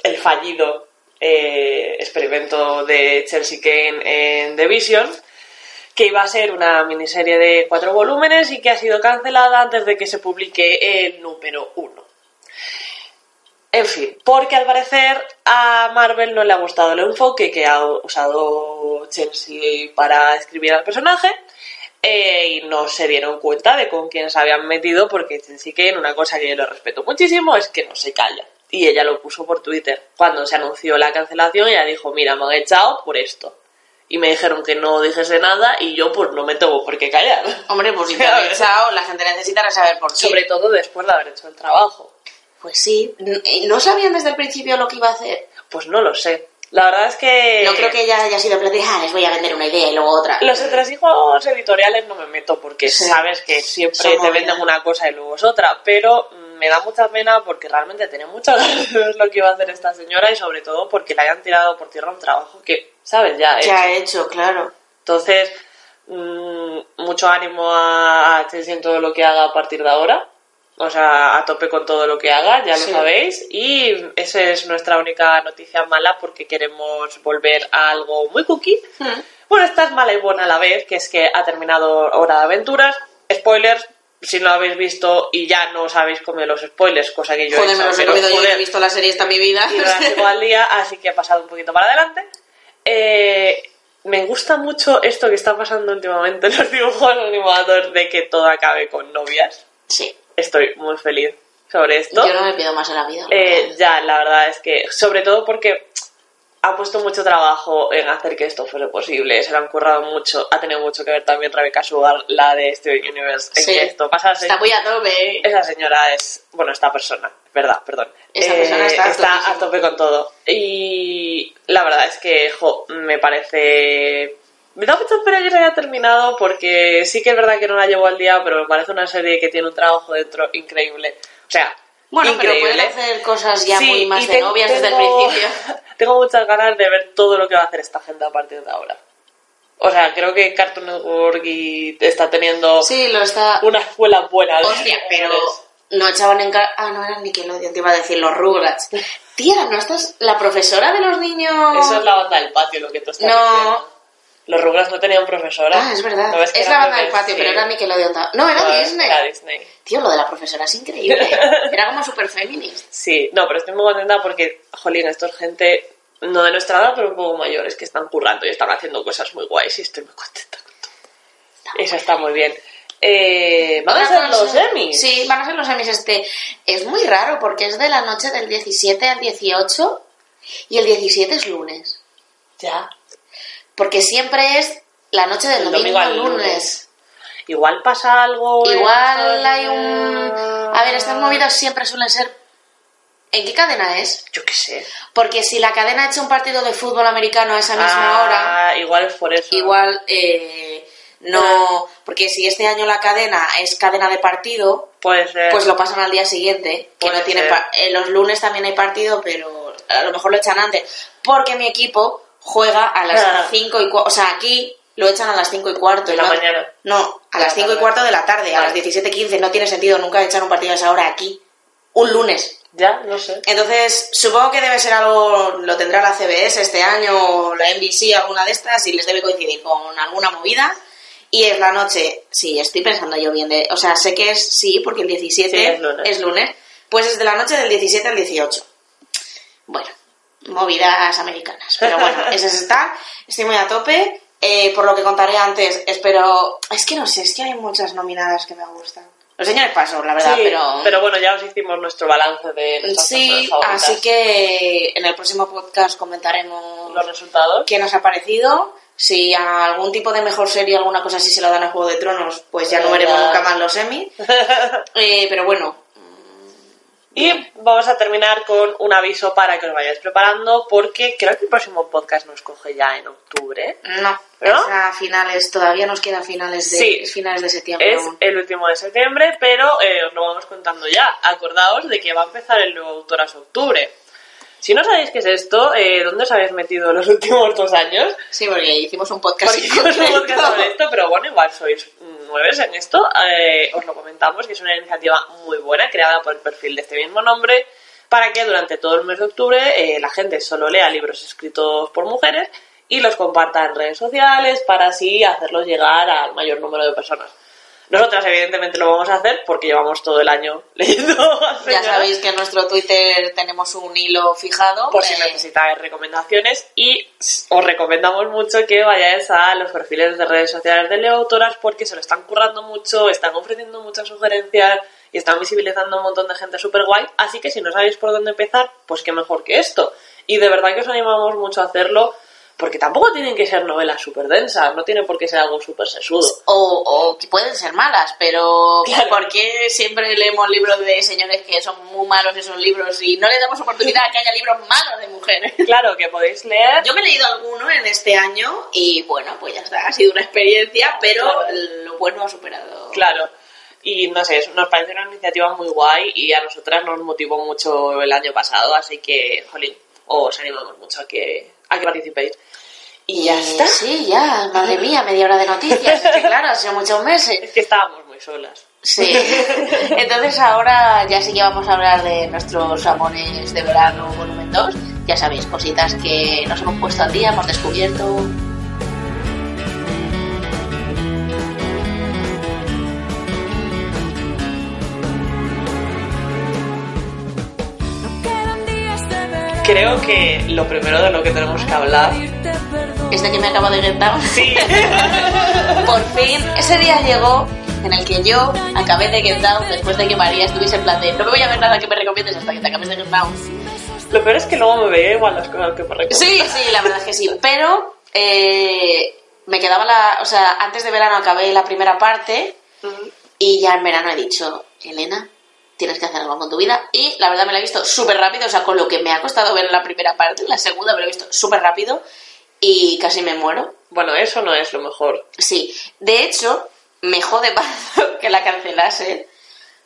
S1: el fallido eh, experimento de Chelsea Kane en The Vision, que iba a ser una miniserie de cuatro volúmenes y que ha sido cancelada antes de que se publique el número uno. En fin, porque al parecer a Marvel no le ha gustado el enfoque que ha usado Chelsea para escribir al personaje eh, y no se dieron cuenta de con quién se habían metido porque Chelsea Kane, una cosa que yo le respeto muchísimo, es que no se calla. Y ella lo puso por Twitter. Cuando se anunció la cancelación, ella dijo, mira, me han echado por esto. Y me dijeron que no dijese nada y yo pues no me tengo por qué callar.
S2: Hombre, pues si te han echado, la gente necesita saber por qué.
S1: Sobre todo después de haber hecho el trabajo.
S2: Pues sí. ¿No sabían desde el principio lo que iba a hacer?
S1: Pues no lo sé. La verdad es que...
S2: No creo que ella haya sido en plan de, ah, les voy a vender una idea y luego otra.
S1: Los entresijos editoriales no me meto porque
S2: Sí.
S1: sabes que siempre
S2: Son
S1: te
S2: movidas.
S1: venden una cosa y luego es otra, pero me da mucha pena porque realmente tenía muchas ganas de ver lo que iba a hacer esta señora y sobre todo porque le hayan tirado por tierra un trabajo que, ¿sabes? Ya
S2: Que
S1: hecho.
S2: ha hecho, claro.
S1: Entonces, mm, mucho ánimo a, a Chelsea en todo lo que haga a partir de ahora. O sea, a tope con todo lo que haga, ya
S2: Sí.
S1: lo sabéis. Y esa es nuestra única noticia mala porque queremos volver a algo muy cookie.
S2: Hmm.
S1: Bueno, esta es mala y buena a la vez, que es que ha terminado Hora de Aventuras. Spoilers, si no lo habéis visto y ya no os habéis comido los spoilers, cosa que yo
S2: Joder,
S1: he
S2: me
S1: hecho,
S2: los he comido yo
S1: joder,
S2: he visto la serie esta mi vida.
S1: y sigo al día, así que he pasado un poquito para adelante. Eh, me gusta mucho esto que está pasando últimamente en los dibujos animados de que todo acabe con novias.
S2: sí.
S1: Estoy muy feliz sobre esto.
S2: Yo no me pido más en la vida.
S1: Eh, ya, la verdad es que, sobre todo porque ha puesto mucho trabajo en hacer que esto fuese posible, se lo han currado mucho, ha tenido mucho que ver también Rebecca Sugar, la de Steven Universe, en
S2: Sí.
S1: que esto pasase.
S2: Está muy a tope.
S1: Esa señora es, bueno, esta persona, verdad, perdón. Eh,
S2: Esa persona está a topísimo.
S1: a tope con todo. Y la verdad es que, jo, me parece... Me da mucha pena que se haya terminado porque sí que es verdad que no la llevo al día, pero me parece una serie que tiene un trabajo dentro increíble. O sea,
S2: Bueno,
S1: increíble.
S2: pero pueden hacer cosas ya
S1: Sí,
S2: muy más de novias desde el principio.
S1: Tengo muchas ganas de ver todo lo que va a hacer esta gente a partir de ahora. O sea, creo que Cartoon Network y está teniendo
S2: Sí, lo está...
S1: una escuela buena.
S2: Hostia, pero no echaban en... ca- Ah, no, era Nickelodeon, te iba a decir los Rugrats. Tía, ¿no estás la profesora de los niños?
S1: Eso es la banda del patio, lo que tú estás
S2: No.
S1: diciendo. Los Rugrats no tenían profesora.
S2: Ah, es verdad.
S1: ¿No ves que
S2: es la banda del patio,
S1: Sí.
S2: pero era Nickelodeon. No, era
S1: No,
S2: Disney.
S1: Era Disney.
S2: Tío, lo de la profesora es increíble. Era como super feminist.
S1: Sí, no, pero estoy muy contenta porque, jolín, esto es gente, no de nuestra edad, pero un poco mayores, que están currando y están haciendo cosas muy guays y estoy muy contenta con todo. Eso está muy bien. Eh, ¿Van a ser los Emmys?
S2: Sí, van a ser los Emmys. Este es muy raro porque es de la noche del 17 al 18 y el 17 es lunes.
S1: Ya.
S2: Porque siempre es la noche del
S1: El
S2: domingo,
S1: domingo
S2: al lunes.
S1: lunes. Igual pasa algo.
S2: Igual hay un... A ver, estas movidas siempre suelen ser... ¿En qué cadena es?
S1: Yo qué sé.
S2: Porque si la cadena ha hecho un partido de fútbol americano a esa misma hora,
S1: Ah, Igual es por eso.
S2: igual eh, no... Porque si este año la cadena es cadena de partido,
S1: Puede ser.
S2: pues lo pasan al día siguiente. Que
S1: Puede
S2: no pa- eh, los lunes también hay partido, pero a lo mejor lo echan antes. Porque mi equipo juega a las 5 y cuarto. O sea, aquí lo echan a las 5 y cuarto.
S1: De la
S2: no-
S1: mañana.
S2: No, a las
S1: la
S2: 5 y cuarto de la tarde, a las 17.15. No tiene sentido nunca echar un partido a esa hora aquí. Un lunes.
S1: Ya, no sé.
S2: Entonces, supongo que debe ser algo, lo tendrá la CBS este año, o la NBC, alguna de estas, y les debe coincidir con alguna movida. Y es la noche, sí, estoy pensando yo bien, de, o sea, sé que es sí, porque el 17
S1: Sí, es lunes.
S2: es lunes, pues es de la noche del 17 al 18. Bueno, movidas americanas. Pero bueno, ese está, estoy muy a tope. Eh, por lo que contaré antes, espero... Es que no sé, es que hay muchas nominadas que me gustan. Los señores paso, la verdad,
S1: Sí,
S2: pero...
S1: bueno, ya os hicimos nuestro balance de nuestras
S2: Sí, así que en el próximo podcast comentaremos
S1: Los resultados.
S2: qué nos ha parecido. Si a algún tipo de mejor serie, alguna cosa así se lo dan a Juego de Tronos, pues ya no veremos nunca más los Emmy. Eh, pero bueno,
S1: Y vamos a terminar con un aviso para que os vayáis preparando, porque creo que el próximo podcast nos coge ya en octubre.
S2: no,
S1: ¿No?
S2: a finales, todavía nos queda finales de,
S1: Sí.
S2: es finales de septiembre
S1: Es
S2: aún.
S1: el último de septiembre, pero eh, os lo vamos contando ya. Acordaos de que va a empezar el nuevo Autoras Octubre. Si no sabéis qué es esto, eh, ¿dónde os habéis metido los últimos dos años?
S2: Sí, porque hicimos un podcast
S1: Porque hicimos un podcast sobre esto, pero bueno, igual sois nueves en esto. eh, os lo comentamos, que es una iniciativa muy buena, creada por el perfil de este mismo nombre, para que durante todo el mes de octubre eh, la gente solo lea libros escritos por mujeres y los comparta en redes sociales para así hacerlos llegar al mayor número de personas. Nosotras, evidentemente, lo vamos a hacer porque llevamos todo el año leyendo.
S2: Ya sabéis que en nuestro Twitter tenemos un hilo fijado.
S1: por si necesitáis recomendaciones y os recomendamos mucho que vayáis a los perfiles de redes sociales de Leo Autoras porque se lo están currando mucho, están ofreciendo muchas sugerencias y están visibilizando a un montón de gente súper guay, así que si no sabéis por dónde empezar, pues qué mejor que esto. Y de verdad que os animamos mucho a hacerlo porque tampoco tienen que ser novelas súper densas, no tiene por qué ser algo súper sesudo.
S2: o, o que pueden ser malas, pero
S1: Claro.
S2: ¿por qué siempre leemos libros de señores que son muy malos esos libros y no le damos oportunidad a que haya libros malos de mujeres?
S1: Claro, que podéis leer
S2: Yo me he leído alguno en este año y bueno, pues ya está, ha sido una experiencia, pero
S1: Claro.
S2: lo bueno ha superado.
S1: Claro. Y no sé, nos parece una iniciativa muy guay y a nosotras nos motivó mucho el año pasado, así que, jolín, os animamos mucho a que, a que participéis. Y ya está.
S2: Sí, ya, madre mía, media hora de noticias. Es que claro, han sido muchos meses.
S1: Es que estábamos muy solas.
S2: Sí. Entonces ahora ya sí que vamos a hablar de nuestros amores de verano volumen 2. Ya sabéis, cositas que nos hemos puesto al día, hemos descubierto.
S1: Creo que lo primero de lo que tenemos que hablar.
S2: Es de que me acabo de Get Down.
S1: Sí.
S2: Por fin, ese día llegó en el que yo acabé de Get Down después de que María estuviese en plan de no me voy a ver nada que me recomiendes hasta que te acabes de Get Down.
S1: lo peor es que luego me veía igual las cosas que me recuerdo.
S2: Sí, sí, la verdad es que sí. Pero eh, me quedaba la. O sea, antes de verano acabé la primera parte y ya en verano he dicho, Elena, tienes que hacer algo con tu vida. Y la verdad me la he visto súper rápido, o sea, con lo que me ha costado ver la primera parte, la segunda me la he visto súper rápido y casi me muero.
S1: Bueno, eso no es lo mejor.
S2: Sí, de hecho, me jode más que la cancelase.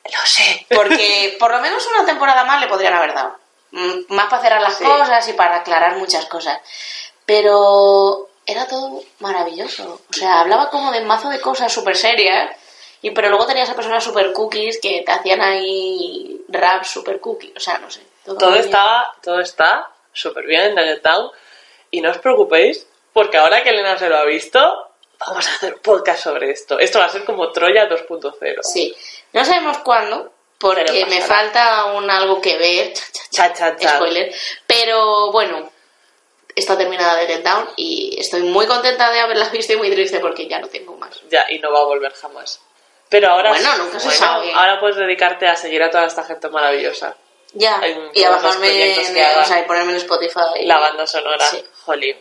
S1: Lo sé.
S2: Porque por lo menos una temporada más le podrían haber dado. Mm, Más para cerrar las
S1: Sí.
S2: cosas y para aclarar muchas cosas. Pero era todo maravilloso. O sea, hablaba como de mazo de cosas súper serias. Y pero luego tenías a personas súper cookies que te hacían ahí rap súper cookies. O sea, no sé.
S1: Todo está, todo está súper bien en Get Down. Y no os preocupéis, porque ahora que Elena se lo ha visto, vamos a hacer un podcast sobre esto. Esto va a ser como Troya 2.0.
S2: bien. Sí. No sabemos cuándo, porque me falta un algo que ver. Cha, cha, cha. Spoiler. Pero bueno, está terminada de Get Down y estoy muy contenta de haberla visto y muy triste porque ya no tengo más.
S1: Ya, y no va a volver jamás. Pero ahora
S2: Bueno, nunca se sabe.
S1: Ahora puedes dedicarte a seguir a toda esta gente maravillosa.
S2: Ya, y a bajarme, en-
S1: que haga.
S2: o sea, y ponerme en Spotify.
S1: La banda sonora,
S2: Sí.
S1: jolín.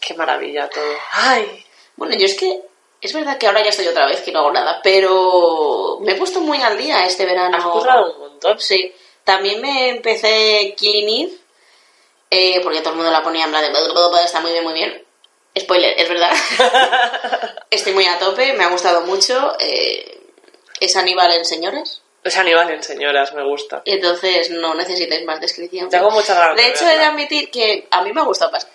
S1: Qué maravilla todo. Ay,
S2: Bueno, yo es que es verdad que ahora ya estoy otra vez que no hago nada, pero me he puesto muy al día este verano.
S1: has currado un montón.
S2: Sí. También me empecé Killing Eve, eh, porque todo el mundo la ponía en plan de "Bla, bla, bla, está muy bien, muy bien. Spoiler, es verdad. Estoy muy a tope, me ha gustado mucho. eh, es Aníbal en señores,
S1: Es Aníbal en señoras, me gusta.
S2: y entonces no necesitáis más descripción.
S1: Tengo muchas ganas
S2: De hecho, he de admitir que a mí me ha gustado más.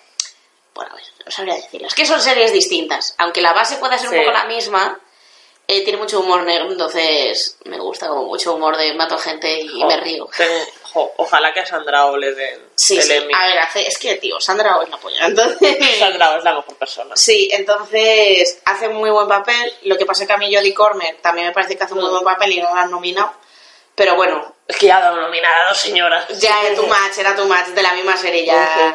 S2: Bueno, a ver, no sabría decirlo. Es que son series distintas. Aunque la base pueda ser
S1: Sí.
S2: un poco la misma, eh, tiene mucho humor negro, entonces me gusta como mucho humor de mato gente y me río.
S1: tengo- jo, ojalá que a Sandra O le den
S2: Sí.
S1: Emmy.
S2: A ver, hace, es que, tío, Sandra O es la polla. Entonces,
S1: Sandra O es la mejor persona.
S2: sí, entonces hace un muy buen papel. Lo que pasa es que a mí Jodie Cormer también me parece que hace un muy
S1: Mm.
S2: buen papel y no la han nominado. Pero bueno,
S1: Es que ya ha nominar a dos señoras.
S2: ya era tu match, era tu match de la misma serie ya.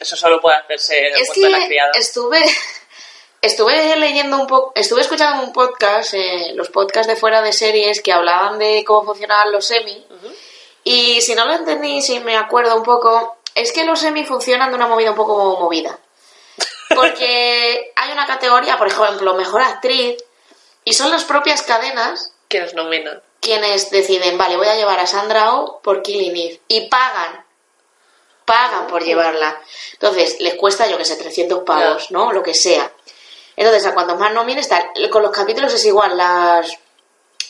S1: Eso solo puede hacerse en el
S2: Es
S1: de la
S2: que
S1: criada.
S2: estuve estuve leyendo un poco, estuve escuchando un podcast, eh, los podcasts de fuera de series que hablaban de cómo funcionaban los semi. Y si no lo entendí, si me acuerdo un poco, es que los semi funcionan de una movida un poco movida. Porque hay una categoría, por ejemplo, mejor actriz, y son las propias cadenas
S1: Que nos nominan.
S2: quienes deciden, vale, voy a llevar a Sandra Oh por Killing Eve. Y pagan. Pagan por llevarla. Entonces, les cuesta, yo que sé, 300 pavos, ¿no? Lo que sea. Entonces, a cuanto más nomines. Con los capítulos es igual. Las,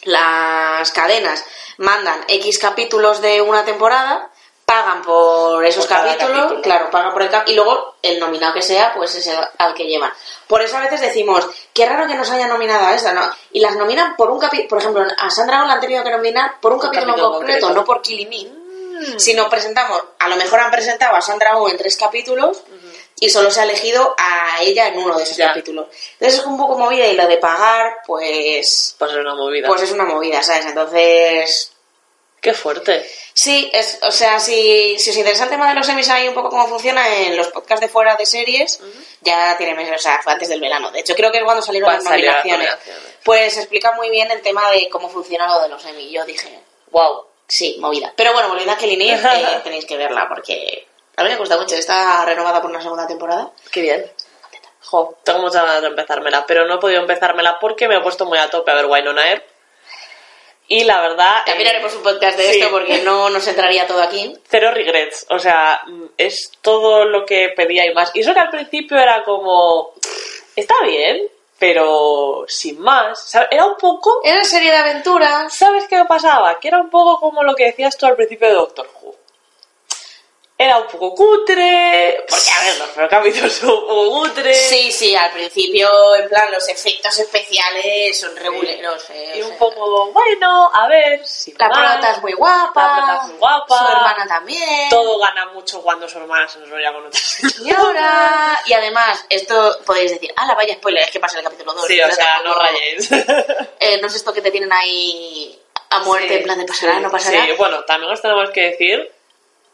S2: las cadenas mandan X capítulos de una temporada, pagan por esos
S1: Por
S2: capítulos,
S1: capítulo.
S2: claro, pagan por el cap y luego el nominado que sea, pues es el al que llevan. Por eso a veces decimos, qué raro que nos hayan nominado a esta, ¿no? Y las nominan por un capítulo, por ejemplo, a Sandra Oh la han tenido que nominar por un capítulo,
S1: capítulo
S2: concreto,
S1: concreto.
S2: no por Killing Eve. Si nos presentamos, a lo mejor han presentado a Sandra Oh en tres capítulos y solo se ha elegido a ella en uno de esos
S1: Ya.
S2: capítulos. Entonces es un poco movida y lo de pagar, pues,
S1: Pues es una movida.
S2: pues es una movida, ¿sabes? Entonces,
S1: Qué fuerte.
S2: Sí, es, o sea, si, si os interesa el tema de los semis ahí un poco cómo funciona en los podcasts de fuera de series, ya tiene meses, o sea, fue antes del verano. De hecho, creo que es cuando salieron las
S1: las
S2: nominaciones.
S1: nominaciones.
S2: Pues explica muy bien el tema de cómo funciona lo de los semis. Yo dije,
S1: Wow.
S2: sí, movida. Pero bueno, volviendo a Eve, eh, tenéis que verla porque a mí me gusta mucho. Está renovada por una segunda temporada.
S1: Qué bien. Jo, tengo muchas ganas de empezármela, pero no he podido empezármela porque me he puesto muy a tope a ver Wynonna Earp. Y la verdad...
S2: También
S1: eh,
S2: haremos un podcast de
S1: sí.
S2: esto porque no nos entraría todo aquí.
S1: Cero regrets, o sea, es todo lo que pedía y más. Y eso que al principio era como, está bien, pero sin más. ¿sabes? Era un poco,
S2: Era serie de aventuras.
S1: ¿sabes qué me pasaba? Que era un poco como lo que decías tú al principio de Doctor Who. Era un poco cutre, porque a ver, los primeros capítulos son un poco cutre.
S2: Sí, sí, al principio, en plan, los efectos especiales son reguleros. eh,
S1: Y un
S2: sea,
S1: poco, bueno, a ver, sin
S2: La prota es muy guapa.
S1: La prota es muy guapa.
S2: Su hermana también.
S1: Todo gana mucho cuando su hermana se enrolla con otra
S2: Señora. Y además, esto podéis decir, ah, la vaya spoiler, es que pasa en el capítulo 2.
S1: Sí, o sea, no rayéis.
S2: Eh, no es esto que te tienen ahí a muerte,
S1: Sí,
S2: en plan de pasará,
S1: sí,
S2: no pasará.
S1: Sí, bueno, también os tenemos que decir,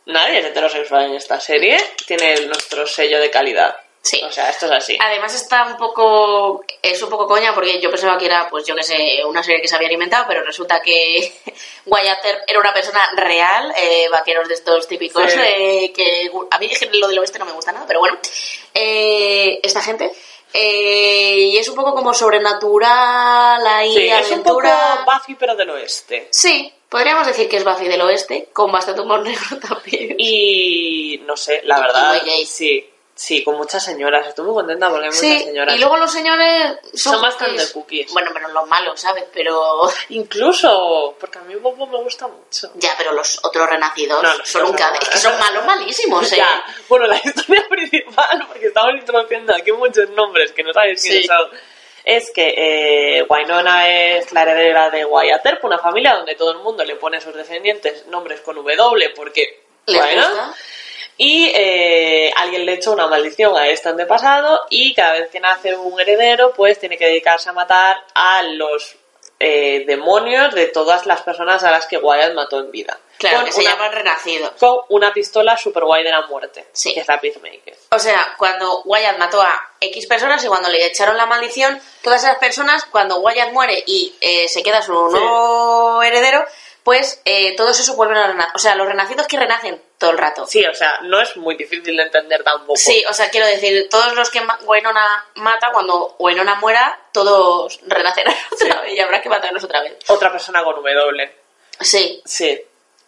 S1: nadie es heterosexual en esta serie, tiene nuestro sello de calidad.
S2: Sí.
S1: O sea, esto es así.
S2: Además está un poco, es un poco coña porque yo pensaba que era, pues yo que sé, una serie que se había alimentado, pero resulta que Wyatt era una persona real, eh, vaqueros de estos típicos,
S1: Sí.
S2: eh, que a mí lo del oeste no me gusta nada, pero bueno, eh, esta gente, eh, y es un poco como sobrenatural, ahí
S1: Sí, es un poco
S2: aventura.
S1: Buffy pero del oeste.
S2: Sí, podríamos decir que es Buffy del oeste, con bastante humor negro también.
S1: Y no sé, la verdad, sí, sí, con muchas señoras. Estoy muy contenta porque hay muchas
S2: Sí,
S1: señoras.
S2: y luego los señores son,
S1: Son bastante
S2: pues,
S1: cookies.
S2: Bueno, pero los malos, ¿sabes? Pero
S1: Incluso, porque a mí Bobo me gusta mucho.
S2: Ya, pero los otros renacidos
S1: No, los
S2: son un
S1: no.
S2: Es que son malos malísimos, ¿eh?
S1: Ya, bueno, la historia principal, porque estamos introduciendo aquí muchos nombres que no sabéis quiénes
S2: Sí.
S1: son, es que eh, Wynonna es la heredera de Wyatt Earp, una familia donde todo el mundo le pone a sus descendientes nombres con W porque,
S2: ¿Les
S1: bueno,
S2: gusta?
S1: Y eh, alguien le echa una maldición a este antepasado y cada vez que nace un heredero, pues tiene que dedicarse a matar a los eh, demonios de todas las personas a las que Wyatt mató en vida.
S2: Claro,
S1: Con
S2: que se
S1: una-
S2: llaman renacidos.
S1: con una pistola super guay de la muerte,
S2: Sí.
S1: que es la Peacemaker.
S2: O sea, cuando Wyatt mató a X personas y cuando le echaron la maldición, todas esas personas, cuando Wyatt muere y eh, se queda su nuevo heredero, pues eh, todos esos vuelven a renacer. O sea, los renacidos que renacen todo el rato.
S1: Sí, o sea, no es muy difícil de entender tampoco.
S2: Sí, o sea, quiero decir, todos los que Winona mata, cuando Winona muera, todos renacerán otra vez y habrá que matarlos otra vez.
S1: Otra persona con W.
S2: Sí,
S1: Sí.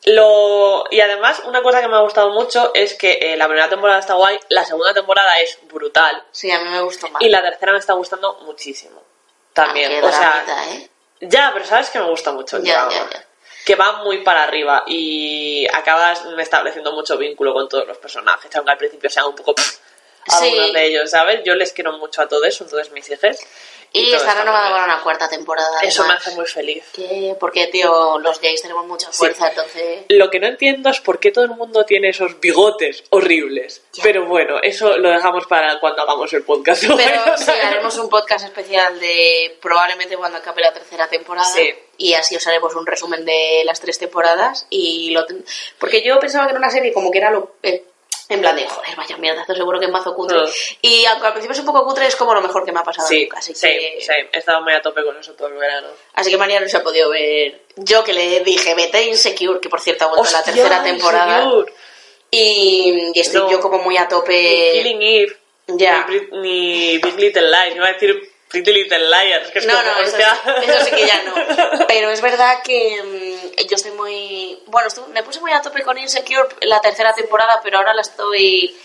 S1: Lo... Y además, una cosa que me ha gustado mucho es que eh, la primera temporada está guay, la segunda temporada es brutal
S2: sí, a mí me gustó más.
S1: y la tercera me está gustando muchísimo. También.
S2: Ah, qué
S1: o sea,
S2: dramita, ¿eh?
S1: ya, pero sabes que me gusta mucho el
S2: Ya,
S1: drama.
S2: ya, ya.
S1: Que va muy para arriba y acabas estableciendo mucho vínculo con todos los personajes, aunque al principio sean un poco pff,
S2: Sí.
S1: algunos de ellos, ¿sabes? Yo les quiero mucho a todos, entonces mis hijos.
S2: Y
S1: todo
S2: está renovada para una cuarta temporada.
S1: Eso me hace muy feliz.
S2: Que- Porque, tío, los gays tenemos mucha fuerza, entonces...
S1: Lo que no entiendo es por qué todo el mundo tiene esos bigotes horribles.
S2: Ya.
S1: Pero bueno, eso lo dejamos para cuando hagamos el podcast.
S2: Pero sí, haremos un podcast especial de probablemente cuando acabe la tercera temporada.
S1: Sí.
S2: Y así os haremos un resumen de las tres temporadas. y lo ten- Porque yo pensaba que era una serie como que era lo... eh, en plan de, joder, vaya mierda, esto seguro que es mazo cutre.
S1: Mm.
S2: Y aunque al principio es un poco cutre, es como lo mejor que me ha pasado
S1: Sí,
S2: nunca. Así,
S1: sí,
S2: que,
S1: sí. He estado muy a tope con eso todo el verano.
S2: así que María no se ha podido ver. Yo que le dije, vete Insecure, que por cierto ha vuelto a la
S1: ¡Hostia,
S2: tercera temporada. Y, y estoy
S1: No.
S2: yo como muy a
S1: Ni
S2: tope.
S1: Killing Eve,
S2: Ya.
S1: ni, ni Big Little Lies, iba a decir Pretty Little Liars, que es
S2: No,
S1: como,
S2: no, eso, sí, eso sí que ya no. Pero es verdad que mm, yo estoy muy... Bueno, me puse muy a tope con Insecure la tercera temporada, pero ahora la estoy...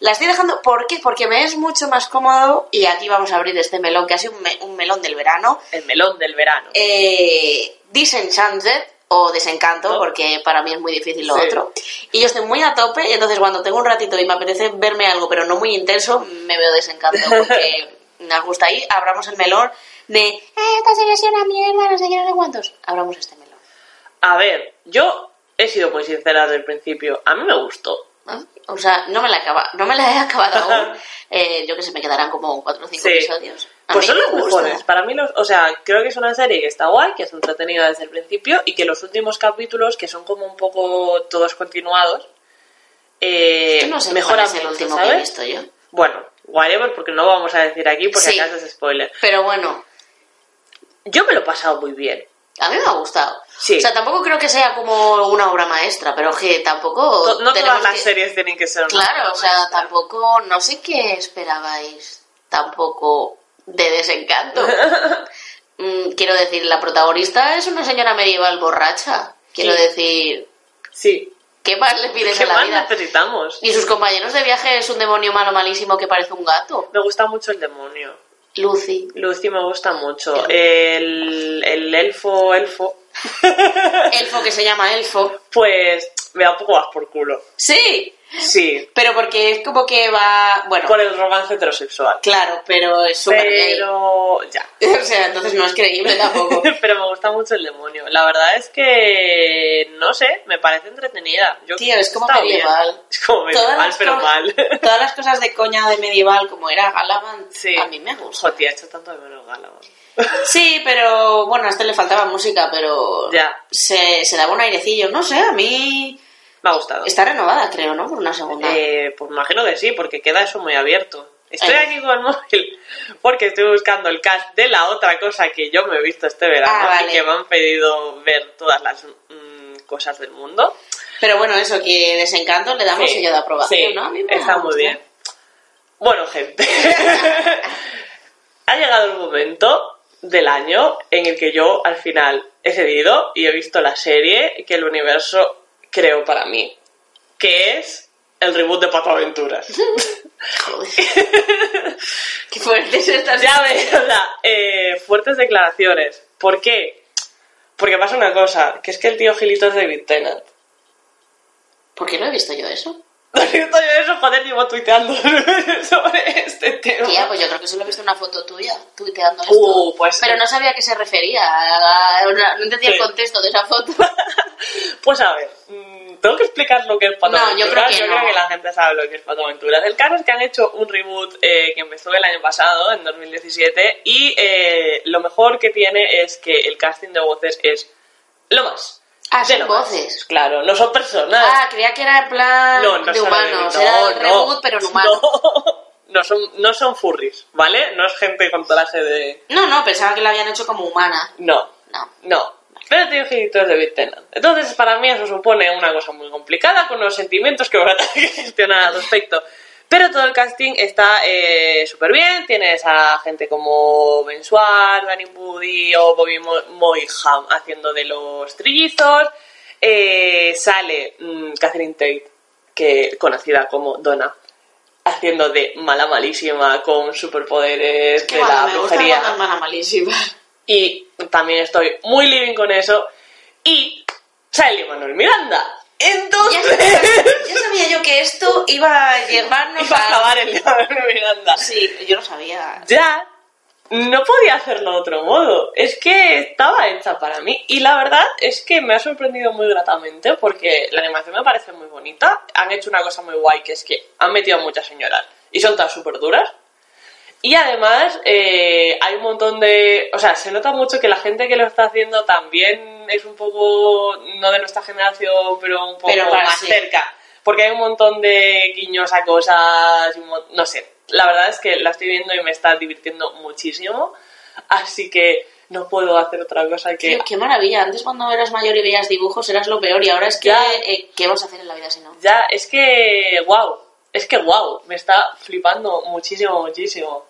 S2: La estoy dejando... ¿Por qué? Porque me es mucho más cómodo, y aquí vamos a abrir este melón, que ha sido un, me- un melón del verano,
S1: El melón del verano.
S2: eh, Disenchanted o Desencanto,
S1: ¿No?
S2: porque para mí es muy difícil lo
S1: Sí.
S2: otro. Y yo estoy muy a tope, y entonces cuando tengo un ratito y me apetece verme algo, pero no muy intenso, me veo Desencanto, porque nos gusta ahí, abramos el melón de, "Eh, esta serie es una mierda, no sé qué, no sé cuántos. Abramos este melón.
S1: A ver, yo he sido muy sincera desde el principio. A mí me gustó.
S2: O sea, no me la, acaba, no me la he acabado aún. Eh, yo que sé, me quedarán como cuatro o cinco
S1: Sí.
S2: episodios. A
S1: Pues son
S2: me
S1: los mejores. Para mí, los, o sea, creo que es una serie que está guay, que es entretenida desde el principio y que los últimos capítulos, que son como un poco todos continuados, eh,
S2: no sé
S1: mejoran
S2: es el último que he
S1: ¿sabes?
S2: visto yo.
S1: Bueno, whatever, porque no vamos a decir aquí porque
S2: Sí.
S1: acaso es spoiler.
S2: Pero bueno,
S1: Yo me lo he pasado muy bien.
S2: A mí me ha gustado.
S1: Sí.
S2: O sea, tampoco creo que sea como una obra maestra, pero que tampoco.
S1: No
S2: tenemos
S1: todas las
S2: que-
S1: series tienen que ser una
S2: Claro,
S1: obra
S2: o sea,
S1: maestra.
S2: tampoco. No sé qué esperabais tampoco de desencanto. Mm, quiero decir, la protagonista es una señora medieval borracha. Quiero
S1: Sí.
S2: decir,
S1: Sí.
S2: ¿Qué más le pides
S1: ¿Qué
S2: a la
S1: más
S2: vida?
S1: necesitamos?
S2: Y sus compañeros de viaje es un demonio malo malísimo que parece un gato.
S1: Me gusta mucho el demonio.
S2: Lucy.
S1: Lucy me gusta mucho.
S2: El-
S1: El, el elfo, elfo,
S2: Elfo que se llama Elfo.
S1: pues me da un poco más por culo.
S2: Sí,
S1: Sí,
S2: pero porque es como que va. Bueno,
S1: por el romance heterosexual.
S2: claro, pero es súper gay.
S1: Pero ya.
S2: O sea, entonces no es creíble tampoco.
S1: Pero me gusta mucho el demonio. La verdad es que, no sé, me parece entretenida. Yo
S2: Tío, es como
S1: bien.
S2: medieval.
S1: Es como medieval, pero mal.
S2: Todas las cosas de coña de medieval, como era Galavan,
S1: Sí.
S2: a mí me gusta.
S1: Joder, he hecho tanto de menos Galavan.
S2: Sí, pero bueno, a este le faltaba música, pero
S1: Ya.
S2: se, se daba un airecillo. No sé, a mí
S1: Me ha gustado.
S2: está renovada, creo, ¿no? Por una segunda.
S1: Eh, pues me imagino que sí, porque queda eso muy abierto. Estoy
S2: Eh.
S1: aquí con el móvil porque estoy buscando el cast de la otra cosa que yo me he visto este verano
S2: Ah, vale.
S1: y que me han pedido ver todas las mm, cosas del mundo.
S2: Pero bueno, eso, que desencanto le damos
S1: Sí,
S2: sello de aprobación,
S1: sí,
S2: ¿no?
S1: Está muy bien. Bueno, gente, ha llegado el momento del año en el que yo al final he cedido y he visto la serie que el universo creó para mí, que es el reboot de Pato Aventuras.
S2: Qué fuertes estas.
S1: ya ves, o sea, eh, fuertes declaraciones. ¿Por qué? Porque pasa una cosa, que es que el tío Gilito es David Tennant.
S2: ¿Por qué no he visto yo eso?
S1: ¿No has visto yo eso? Joder, llevo tuiteando sobre este tema.
S2: Tía, pues yo creo que solo he visto una foto tuya tuiteando esto.
S1: Uh, pues
S2: Pero
S1: sí.
S2: no sabía a qué se refería. no entendía
S1: Sí.
S2: el contexto de esa foto.
S1: Pues a ver, mm, tengo que explicar lo que es Pato
S2: No, yo creo que
S1: Yo
S2: no.
S1: creo que la gente sabe lo que es Pato Aventuras. El caso es que han hecho un reboot eh, que empezó el año pasado, en 2017, y eh, lo mejor que tiene es que el casting de voces es lo más.
S2: Ah,
S1: De
S2: son voces.
S1: Claro, no son personas.
S2: Ah, creía que era en plan
S1: no, no
S2: de
S1: son
S2: humanos.
S1: no,
S2: era el reboot, pero en humano.
S1: No, no son, no son furries, ¿vale? No es gente con traje de...
S2: No, no, pensaba que la habían hecho como humana.
S1: No,
S2: No.
S1: no. pero tiene de Big. Entonces, para mí eso supone una cosa muy complicada, con unos sentimientos que voy a tener que gestionar al respecto. Pero todo el casting está súper bien. Tienes a gente como Ben Schwartz, Danny Moody o Bobby Mo- Moyham haciendo de los trillizos. Eh, sale mm, Catherine Tate, que conocida como Donna, haciendo de mala malísima con superpoderes
S2: Qué
S1: de
S2: mala,
S1: la brujería.
S2: mala malísima.
S1: Y también estoy muy living con eso. Y sale Manuel Miranda. Entonces...
S2: sabía, yo que esto iba a llevarnos
S1: Iba a acabar el día de Miranda.
S2: Sí, yo no sabía.
S1: Ya, no podía hacerlo de otro modo. Es que estaba hecha para mí. Y la verdad es que me ha sorprendido muy gratamente porque la animación me parece muy bonita. Han hecho una cosa muy guay que es que han metido a muchas señoras y son todas súper duras. Y además eh, hay un montón de... O sea, se nota mucho que la gente que lo está haciendo también es un poco, no de nuestra generación, pero un poco
S2: Pero
S1: más
S2: sí.
S1: cerca. Porque hay un montón de guiños a cosas, no sé. La verdad es que la estoy viendo y me está divirtiendo muchísimo. Así que no puedo hacer otra cosa que...
S2: Tío, qué maravilla. Antes cuando eras mayor y veías dibujos eras lo peor y ahora es que...
S1: Ya.
S2: eh, ¿Qué vas a hacer en la vida si no?
S1: Ya, es que... ¡Wow! Es que wow, me está flipando muchísimo, muchísimo.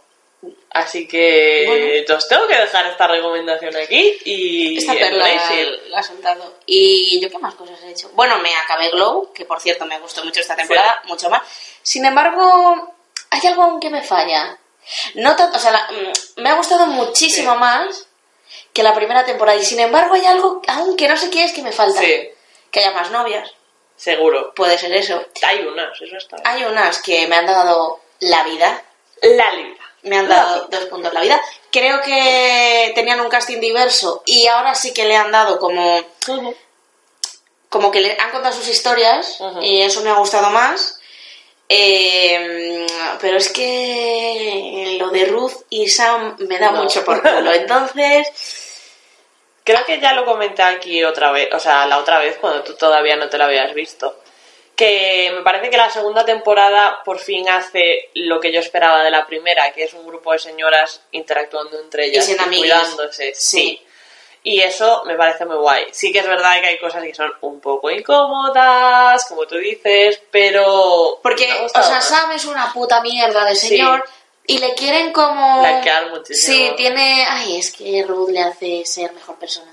S1: Así que
S2: Bueno.
S1: os tengo que dejar esta recomendación aquí y
S2: Esta perla
S1: embrace it.
S2: la ha soltado. ¿Y yo qué más cosas he hecho? Bueno, me acabé Glow, que por cierto me gustó mucho esta temporada, mucho más. Sin embargo, hay algo aún que me falla. No tanto, o sea, la- mm, me ha gustado muchísimo
S1: Sí.
S2: más que la primera temporada. Y sin embargo, hay algo aún que no sé qué es que me falta.
S1: Sí.
S2: Que haya más novias.
S1: Seguro.
S2: Puede ser eso.
S1: Hay unas, eso está.
S2: Hay unas que me han dado la vida.
S1: La libra.
S2: Me han dado dos puntos la vida. Creo que tenían un casting diverso y ahora sí que le han dado como como que le han contado sus historias y eso me ha gustado más. Eh, pero es que lo de Ruth y Sam me da
S1: No.
S2: mucho por culo. Entonces,
S1: Creo que ya lo comenté aquí otra vez, o sea, la otra vez cuando tú todavía no te lo habías visto. Que me parece que la segunda temporada por fin hace lo que yo esperaba de la primera, que es un grupo de señoras interactuando entre ellas
S2: amigas.
S1: cuidándose.
S2: Sí.
S1: Sí. Y eso me parece muy guay. Sí que es verdad que hay cosas que son un poco incómodas, como tú dices, pero...
S2: porque, o sea. Sam es una puta mierda de
S1: Sí.
S2: señor y le quieren como...
S1: Blanquear muchísimo.
S2: Sí, tiene... Ay, es que Ruth le hace ser mejor persona.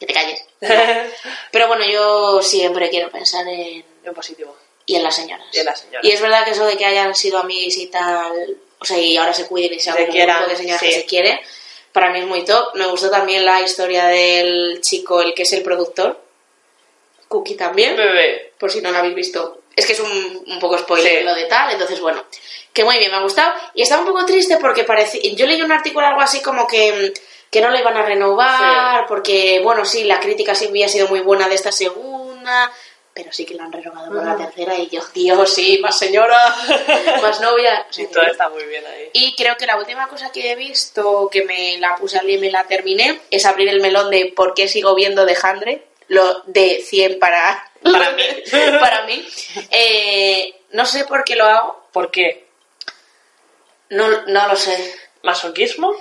S2: Que te calles. Pero bueno, yo siempre quiero pensar en...
S1: en positivo.
S2: Y en las señoras.
S1: Y en las señoras.
S2: Y es verdad que eso de que hayan sido amigas y tal, o sea, y ahora se cuiden y
S1: Se
S2: como un grupo de señoras que
S1: sí.
S2: se quieren, para mí es muy top. Me gustó también la historia del chico, el que es el productor. Cookie también,
S1: Bebé.
S2: por si no lo habéis visto. Es que es un, un poco spoiler
S1: Sí.
S2: lo de tal, entonces bueno, que muy bien, me ha gustado. Y estaba un poco triste porque parece, yo leí un artículo algo así como que, que no lo iban a renovar, porque bueno, sí, la crítica sí había sido muy buena de esta segunda, pero sí que la han renovado por la tercera y yo, Dios, sí, más señora, más novia. Que
S1: todo está muy bien ahí.
S2: Y creo que la última cosa que he visto, que me la puse al día y me la terminé, es abrir el melón de por qué sigo viendo de Handre, lo de 100 para,
S1: Para mí.
S2: para mí. Eh, no sé por qué lo hago,
S1: ¿Por qué?
S2: no, no lo sé.
S1: ¿Masoquismo?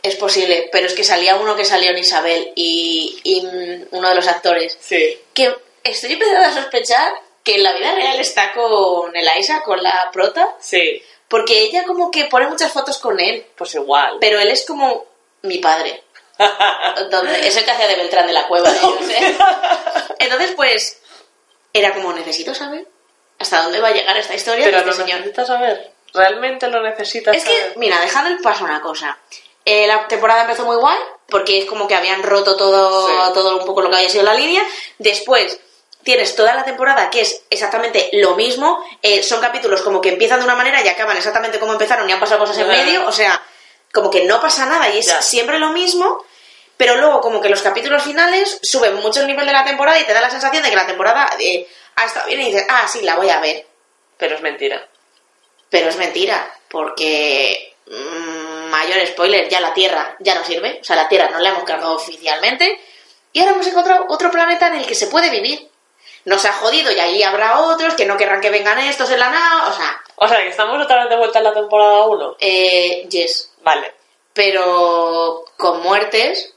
S2: Es posible, pero es que salía uno que salió en Isabel y, y, mm, uno de los actores,
S1: Sí.
S2: que estoy empezando a sospechar que en la vida real está con Eliza, con la prota,
S1: Sí.
S2: porque ella como que pone muchas fotos con él,
S1: Pues igual.
S2: pero él es como mi padre. Entonces, es el que hacía de Beltrán de la Cueva. ¿eh? Yo sé. Entonces, pues, era como, necesito saber hasta dónde va a llegar esta historia
S1: Pero
S2: de
S1: lo
S2: este señor.
S1: necesitas saber. ¿Realmente lo necesitas
S2: Es que,
S1: saber?
S2: mira, dejando el paso una cosa. Eh, la temporada empezó muy guay, porque es como que habían roto todo,
S1: Sí.
S2: todo un poco lo que había sido la línea. Después tienes toda la temporada que es exactamente lo mismo. Eh, son capítulos como que empiezan de una manera y acaban exactamente como empezaron y han pasado cosas en medio. O sea, como que no pasa nada y es
S1: Ya.
S2: siempre lo mismo. Pero luego como que los capítulos finales suben mucho el nivel de la temporada y te da la sensación de que la temporada eh, ha estado bien y dices, ah, sí, la voy a ver.
S1: Pero es mentira.
S2: Pero es mentira, porque mm, mayor spoiler, ya la Tierra ya no sirve, o sea, la Tierra no la hemos cargado oficialmente y ahora hemos encontrado otro planeta en el que se puede vivir. Nos ha jodido y ahí habrá otros que no querrán que vengan estos en la nave, o sea,
S1: O sea, que estamos otra vez de vuelta en la temporada 1.
S2: eh, yes.
S1: Vale.
S2: Pero con muertes,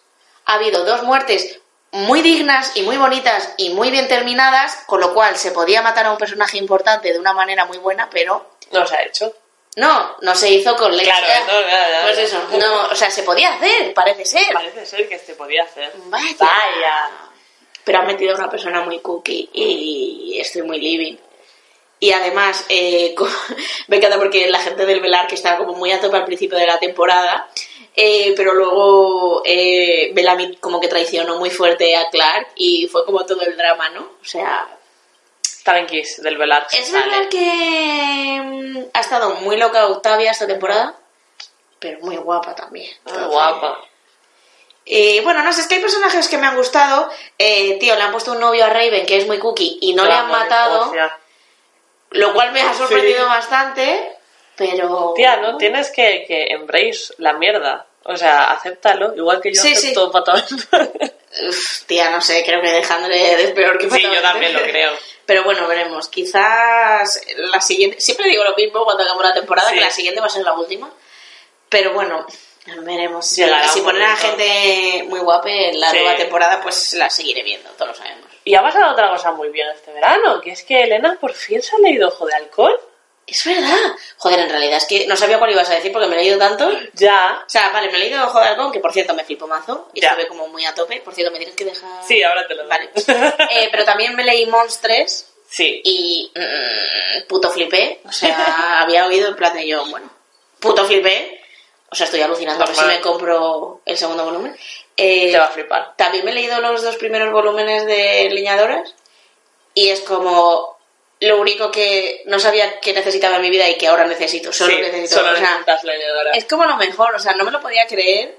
S2: ha habido dos muertes muy dignas y muy bonitas y muy bien terminadas, con lo cual se podía matar a un personaje importante de una manera muy buena, pero
S1: No se ha hecho.
S2: no, no se hizo con leche.
S1: Claro, no, ya, ya,
S2: Pues eso, no, o sea, se podía hacer, parece ser.
S1: Parece ser que se podía hacer.
S2: Vaya.
S1: Vaya.
S2: Pero han metido a una persona muy cookie y estoy muy living. Y además, eh, co- me encanta porque la gente del Velar, que estaba como muy a tope al principio de la temporada, eh, pero luego eh, Bellamy como que traicionó muy fuerte a Clark y fue como todo el drama, ¿no? O sea,
S1: Está en Kiss, del Velar.
S2: es verdad que mm, ha estado muy loca Octavia esta temporada, pero muy guapa también.
S1: Muy guapa.
S2: Eh, bueno, no sé, es que hay personajes que me han gustado. Eh, tío, le han puesto un novio a Raven que es muy cookie y no le han matado, lo cual me ha sorprendido
S1: Sí.
S2: bastante, pero...
S1: Tía, no tienes que, que embrace la mierda. O sea, acéptalo, igual que yo
S2: Sí,
S1: acepto
S2: Uf, tía, no sé, creo que dejándole es peor que
S1: Sí,
S2: Pato
S1: yo también lo creo.
S2: Pero bueno, veremos. Quizás la siguiente... Siempre digo lo mismo cuando hagamos la temporada,
S1: Sí.
S2: que la siguiente va a ser la última. Pero bueno, veremos. Si,
S1: Llegará
S2: si ponen a gente muy guapa en la
S1: Sí.
S2: nueva temporada, pues la seguiré viendo, todos lo sabemos.
S1: Y ha pasado otra cosa muy bien este verano, que es que Elena por fin se ha leído Ojo de Alcohol.
S2: Es verdad. Joder, en realidad es que no sabía cuál ibas a decir porque me he leído tanto.
S1: Ya.
S2: O sea, vale, me he leído Ojo de Halcón, que por cierto me flipo mazo y estuve como muy a tope. Por cierto, me tienes que dejar.
S1: Sí, ahora te lo doy.
S2: Vale. Eh, pero también me leí Monstres
S1: Sí.
S2: y. mm, puto flipé. O sea, había oído en plan de yo, bueno, puto flipé. O sea, estoy alucinando a ver si
S1: Normal.
S2: me compro el segundo volumen. Eh,
S1: Te va a flipar.
S2: también me he leído los dos primeros volúmenes de Leñadoras y es como lo único que no sabía que necesitaba en mi vida y que ahora necesito. Solo
S1: sí,
S2: necesito.
S1: solo
S2: o sea,
S1: necesitas leñadora.
S2: es como lo mejor, o sea, no me lo podía creer.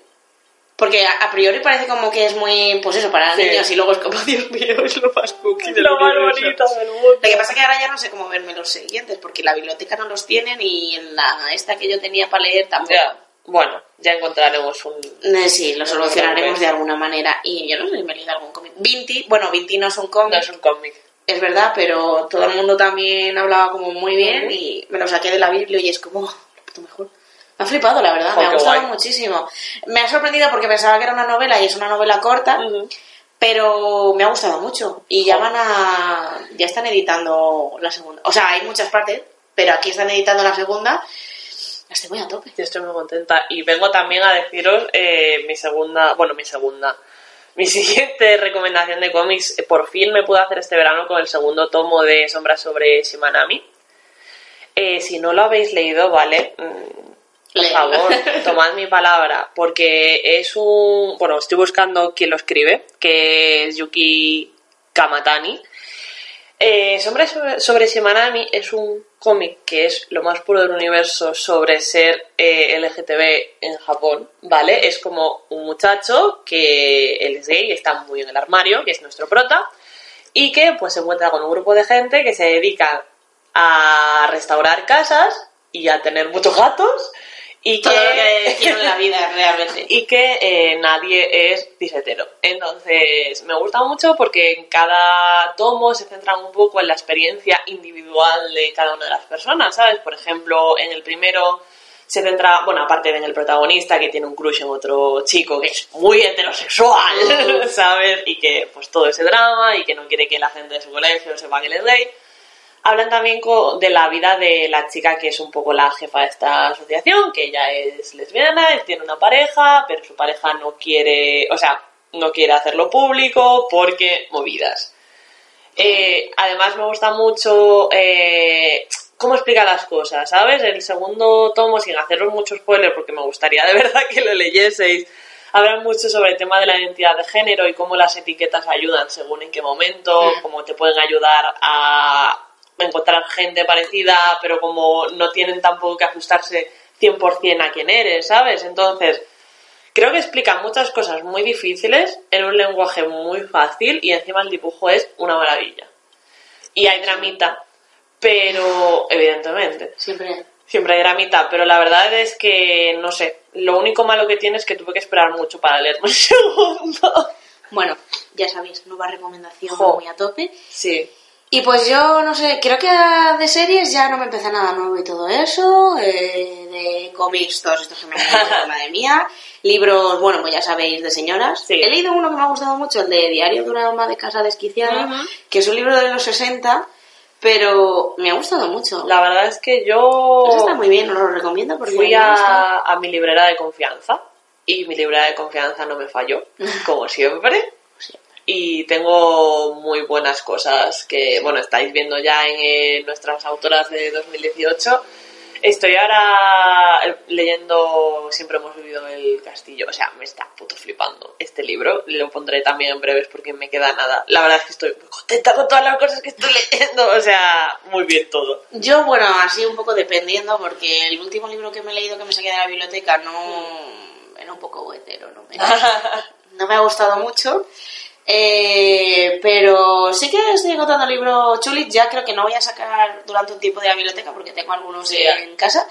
S2: Porque a, a priori parece como que es muy, pues eso, para
S1: Sí.
S2: niños y luego es como, Dios mío, es lo más cookie del
S1: lo más bonito del mundo.
S2: Lo que pasa es que ahora ya no sé cómo verme los siguientes, porque la biblioteca no los tienen y en la esta que yo tenía para leer tampoco.
S1: Ya. Bueno, ya encontraremos un...
S2: Eh, Sí, lo solucionaremos de alguna manera. Y yo no sé si me he leído algún cómic. Vinti, bueno, Vinti no es un cómic,
S1: No es un cómic.
S2: es verdad, pero todo el mundo también hablaba como muy bien y me lo saqué de la Biblia y es como, oh, lo mejor. Me ha flipado, la verdad,
S1: Jo,
S2: me ha gustado
S1: guay.
S2: muchísimo. Me ha sorprendido porque pensaba que era una novela y es una novela corta, pero me ha gustado mucho. Y ya van a. Ya están editando la segunda. O sea, hay muchas partes, pero aquí están editando la segunda. Estoy muy a tope.
S1: Yo estoy muy contenta. Y vengo también a deciros eh, mi segunda, bueno, mi segunda, mi siguiente recomendación de cómics. Eh, Por fin me pude hacer este verano con el segundo tomo de Sombras sobre Shimanami. Eh, si no lo habéis leído, vale, mm, por favor, tomad mi palabra, porque es un... Bueno, estoy buscando quién lo escribe, que es Yuki Kamatani. Eh, sobre Shimanami es un cómic que es lo más puro del universo sobre ser eh, LGTB en Japón, ¿vale? Es como un muchacho que él es gay, está muy en el armario, que es nuestro prota, y que pues se encuentra con un grupo de gente que se dedica a restaurar casas y a tener muchos gatos y
S2: Todo
S1: que,
S2: lo que quiero en la vida, realmente.
S1: y que eh, nadie es bisetero. Entonces, me gusta mucho porque en cada tomo se centra un poco en la experiencia individual de cada una de las personas, ¿sabes? Por ejemplo, en el primero se centra, bueno, aparte de en el protagonista que tiene un crush en otro chico que es muy heterosexual, ¿sabes? Y que pues todo ese drama y que no quiere que la gente de su colegio sepa que él es gay. Hablan también de la vida de la chica que es un poco la jefa de esta asociación, que ella es lesbiana, él tiene una pareja, pero su pareja no quiere, o sea, no quiere hacerlo público porque movidas. Eh, además me gusta mucho eh, cómo explica las cosas, ¿sabes? El segundo tomo, sin haceros mucho spoiler, porque me gustaría de verdad que lo leyeseis, hablan mucho sobre el tema de la identidad de género y cómo las etiquetas ayudan según en qué momento,
S2: Mm.
S1: cómo te pueden ayudar a encontrar gente parecida, pero como no tienen tampoco que ajustarse 100% a quién eres, ¿sabes? Entonces, creo que explica muchas cosas muy difíciles en un lenguaje muy fácil y encima el dibujo es una maravilla. Y hay dramita, pero evidentemente,
S2: Siempre.
S1: siempre hay dramita, pero la verdad es que, no sé, lo único malo que tiene es que tuve que esperar mucho para leerme el segundo.
S2: Bueno, ya sabéis, nueva recomendación
S1: Jo.
S2: muy a tope.
S1: Sí.
S2: Y pues yo, no sé, creo que de series ya no me empecé nada nuevo y todo eso. eh, de cómics, todos estos que me han madre mía. Libros, bueno, pues ya sabéis, de señoras.
S1: Sí.
S2: He leído uno que me ha gustado mucho, el de Diario de una ama de casa desquiciada, que es un libro de los 60, pero me ha gustado mucho.
S1: La verdad es que yo
S2: Eso está muy bien, os lo recomiendo porque
S1: fui a, a mi librera de confianza y mi librera de confianza no me falló, como siempre. Y tengo muy buenas cosas que, bueno, estáis viendo ya en eh, nuestras autoras de 2018. Estoy ahora eh, leyendo Siempre hemos vivido el castillo. O sea, me está puto flipando este libro. Lo pondré también en breves porque me queda nada. La verdad es que estoy muy contenta con todas las cosas que estoy leyendo. O sea, muy bien todo.
S2: Yo, bueno, así un poco dependiendo, porque el último libro que me he leído que me saqué de la biblioteca no era un poco hetero, no me, no me ha gustado mucho. Eh, pero sí que estoy encontrando libros chulis, ya creo que no voy a sacar durante un tiempo de la biblioteca porque tengo algunos
S1: Sí.
S2: en casa.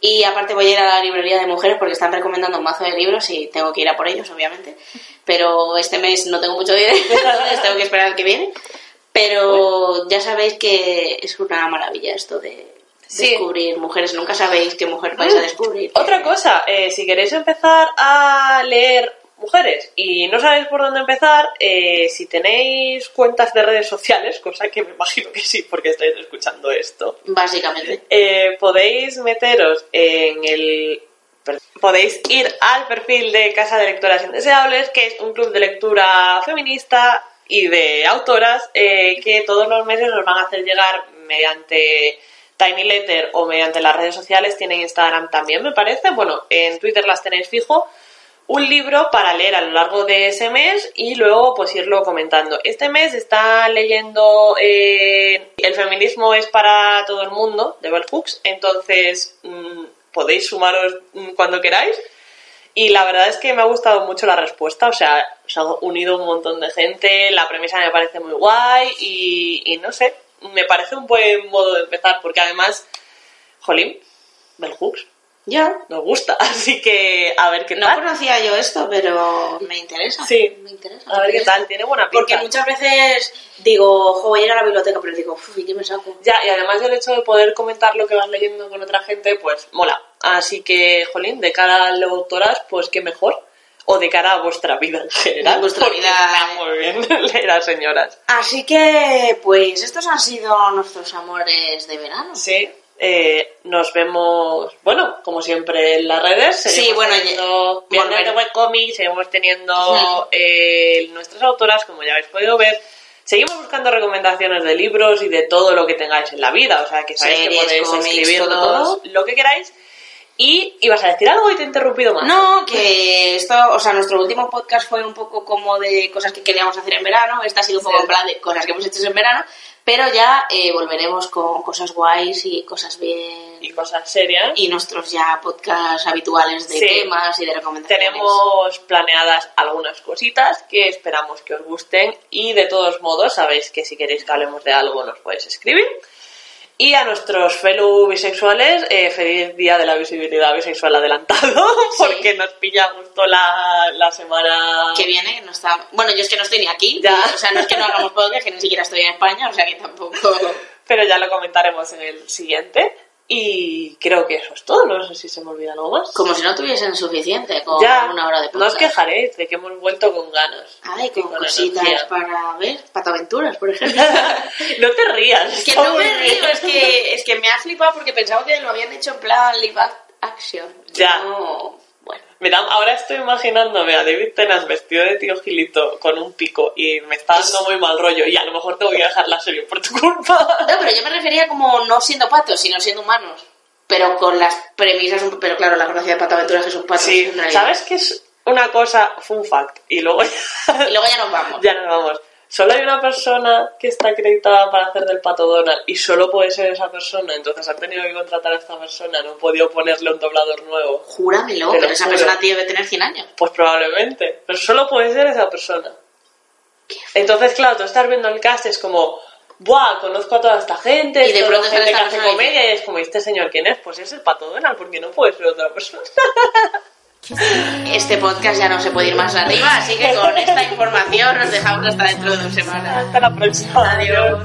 S2: Y aparte voy a ir a la librería de mujeres porque están recomendando un mazo de libros y tengo que ir a por ellos, obviamente. Pero este mes no tengo mucho dinero, entonces tengo que esperar al que viene. Pero ya sabéis que es una maravilla esto de
S1: Sí.
S2: descubrir mujeres. Nunca sabéis qué mujer vais a descubrir.
S1: Otra cosa, eh, si queréis empezar a leer mujeres y no sabéis por dónde empezar, eh, si tenéis cuentas de redes sociales, cosa que me imagino que sí, porque estáis escuchando esto,
S2: Básicamente.
S1: eh, podéis meteros en el... Podéis ir al perfil de Casa de Lectoras Indeseables, que es un club de lectura feminista y de autoras eh, que todos los meses nos van a hacer llegar mediante Tiny Letter o mediante las redes sociales. Tienen Instagram también, me parece. Bueno, en Twitter las tenéis fijo un libro para leer a lo largo de ese mes y luego pues irlo comentando. Este mes está leyendo eh, El feminismo es para todo el mundo de Bell Hooks, entonces mm, podéis sumaros mm, cuando queráis. Y la verdad es que me ha gustado mucho la respuesta, o sea, se ha unido un montón de gente, la premisa me parece muy guay y, y no sé, me parece un buen modo de empezar porque además, jolín, Bell Hooks
S2: Ya.
S1: nos gusta, así que a ver qué
S2: No
S1: tal.
S2: conocía yo esto, pero me interesa.
S1: Sí.
S2: Me interesa.
S1: A ver qué tal, tiene buena pinta.
S2: Porque muchas veces digo, a ir a la biblioteca, pero digo, uff, ¿y qué me saco?
S1: Ya, y además del hecho de poder comentar lo que vas leyendo con otra gente, pues mola. Así que, jolín, de cara a lectoras, pues qué mejor. O de cara a vuestra vida en general.
S2: Vuestra vida.
S1: está muy bien leer a señoras.
S2: Así que, pues, estos han sido nuestros amores de verano.
S1: Sí, eh, nos vemos, bueno, como siempre en las redes.
S2: Sí,
S1: Seguimos
S2: bueno,
S1: teniendo viernes de webcomic, seguimos teniendo eh, nuestras autoras, como ya habéis podido ver. Seguimos buscando recomendaciones de libros y de todo lo que tengáis en la vida. O sea, que sabéis
S2: Series,
S1: que podéis
S2: cómics,
S1: escribirnos
S2: todo,
S1: lo que queráis. Y ibas a decir algo y te he interrumpido más.
S2: No, que esto, o sea, nuestro último podcast fue un poco como de cosas que queríamos hacer en verano, esta ha sido un poco
S1: Sí.
S2: en plan de cosas que hemos hecho en verano, pero ya eh, volveremos con cosas guays y cosas bien...
S1: Y cosas serias.
S2: Y nuestros ya podcasts habituales de
S1: Sí.
S2: temas y de recomendaciones.
S1: Tenemos planeadas algunas cositas que esperamos que os gusten y de todos modos sabéis que si queréis que hablemos de algo nos podéis escribir. Y a nuestros fellow bisexuales, eh, feliz día de la visibilidad bisexual adelantado, porque nos pilla justo la, la semana...
S2: que viene, no está... Bueno, yo es que no estoy ni aquí,
S1: Ya.
S2: o sea, no es que no hagamos podcast, que ni siquiera estoy en España, o sea que tampoco...
S1: Pero ya lo comentaremos en el siguiente. Y creo que eso es todo, no sé si se me olvida algo más.
S2: Como si no tuviesen suficiente con
S1: ya,
S2: una hora de
S1: no os
S2: podcast.
S1: quejaréis de que hemos vuelto con ganas.
S2: Ay,
S1: y
S2: con cositas
S1: energía.
S2: para ver, pataventuras, por ejemplo.
S1: no te rías.
S2: Es que no me río, es que, es que me ha flipado porque pensaba que lo habían hecho en plan live act- action.
S1: Ya.
S2: No.
S1: Me da- ahora estoy imaginándome a David Tennant vestido de tío Gilito con un pico y me está dando muy mal rollo y a lo mejor tengo que dejar la serie por tu culpa.
S2: No, pero yo me refería como no siendo patos, sino siendo humanos. Pero con las premisas, un- pero claro, la gracia de pataventuras es que son patos.
S1: Sí. ¿sabes qué es una cosa, fun fact? Y luego
S2: Y luego ya nos vamos.
S1: ya nos vamos. Solo hay una persona que está acreditada para hacer del pato Donald y solo puede ser esa persona, entonces han tenido que contratar a esta persona, no han podido ponerle un doblador nuevo.
S2: Júramelo, pero esa
S1: juro.
S2: persona debe tener 100 años.
S1: Pues probablemente, pero solo puede ser esa persona. Entonces, claro, tú estás viendo el cast, es como, ¡buah! Conozco a toda esta gente,
S2: Y de pronto
S1: gente que hace comedia, y es como, ¿y este señor quién es? Pues es el pato Donald, porque no puede ser otra persona.
S2: Este podcast ya no se puede ir más arriba, así que con esta información nos dejamos hasta dentro de dos semanas.
S1: Hasta la próxima.
S2: Adiós.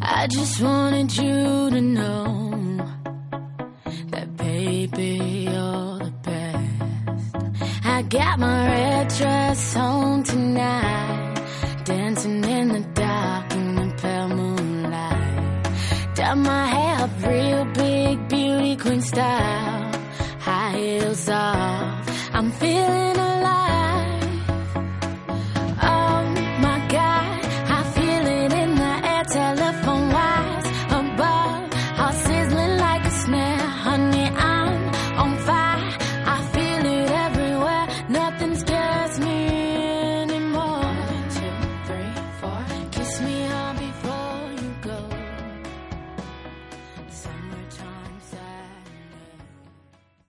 S3: I just wanted you to know that baby you're the best. I got my red dress on tonight, dancing in the dark in the pale moonlight. Done my hair up real big, beauty queen style. High heels off. I'm feeling alive.